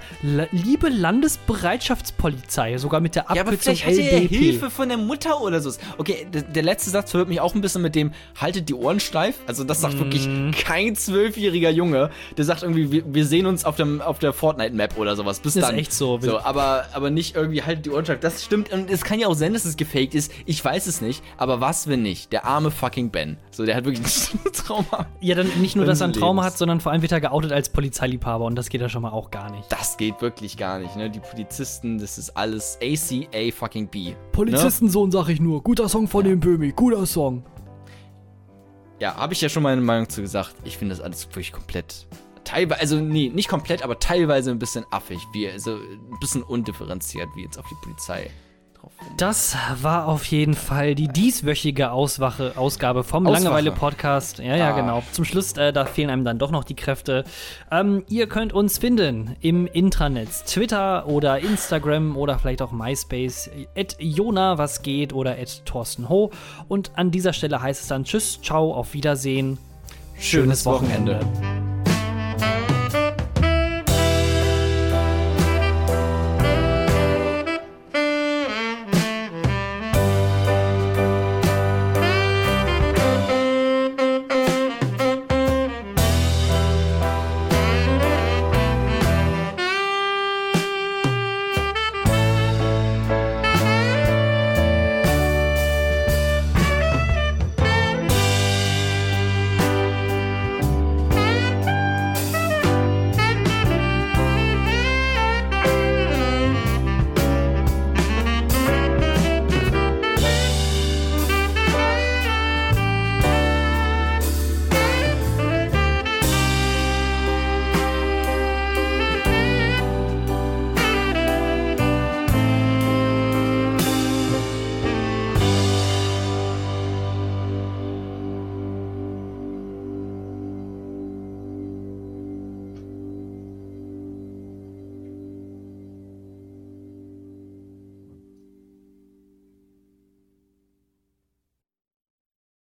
liebe Landesbereitschaftspolizei, sogar mit der Ja, aber Abkürzung vielleicht hatte er. Hilfe von der Mutter oder so. Okay, der, der letzte Satz verwirrt mich auch ein bisschen mit dem haltet die Ohren steif. Also das sagt wirklich Mhm. kein zwölfjähriger Junge, der sagt irgendwie, wir, wir sehen uns auf, dem, auf der Fortnite-Map oder sowas. Bis Das ist dann. echt so. So, aber, aber nicht irgendwie haltet die Ohren steif. Das stimmt. Und es kann ja auch sein, dass es gefaked ist. Ich weiß es nicht. Aber was, wenn nicht? Der arme fucking Ben. So, der hat wirklich ein *laughs* Trauma. Ja, dann nicht nur, dass er ein Lebens. Trauma hat, sondern vor allem wird er geoutet als Polizeiliebhaber und das geht ja schon mal auch gar nicht. Das geht wirklich gar nicht, ne? Die Polizisten, das ist alles ACA fucking B. Ne? Polizistensohn, sag ich nur. Guter Song von dem Böhmi, guter Song. Ja, habe ich ja schon meine Meinung zu gesagt. Ich finde das alles wirklich komplett teilweise, also nee, nicht komplett, aber teilweise ein bisschen affig, wie, also ein bisschen undifferenziert, wie jetzt auf die Polizei drauf. Das war auf jeden Fall die dieswöchige Auswache, Ausgabe vom. Langeweile-Podcast. Ja, ja, Ah. genau. Zum Schluss, äh, da fehlen einem dann doch noch die Kräfte. Ähm, ihr könnt uns finden im Intranet, Twitter oder Instagram oder vielleicht auch MySpace, at Jona, was geht oder at Thorsten Ho. Und an dieser Stelle heißt es dann Tschüss, ciao, auf Wiedersehen. Schönes Wochenende.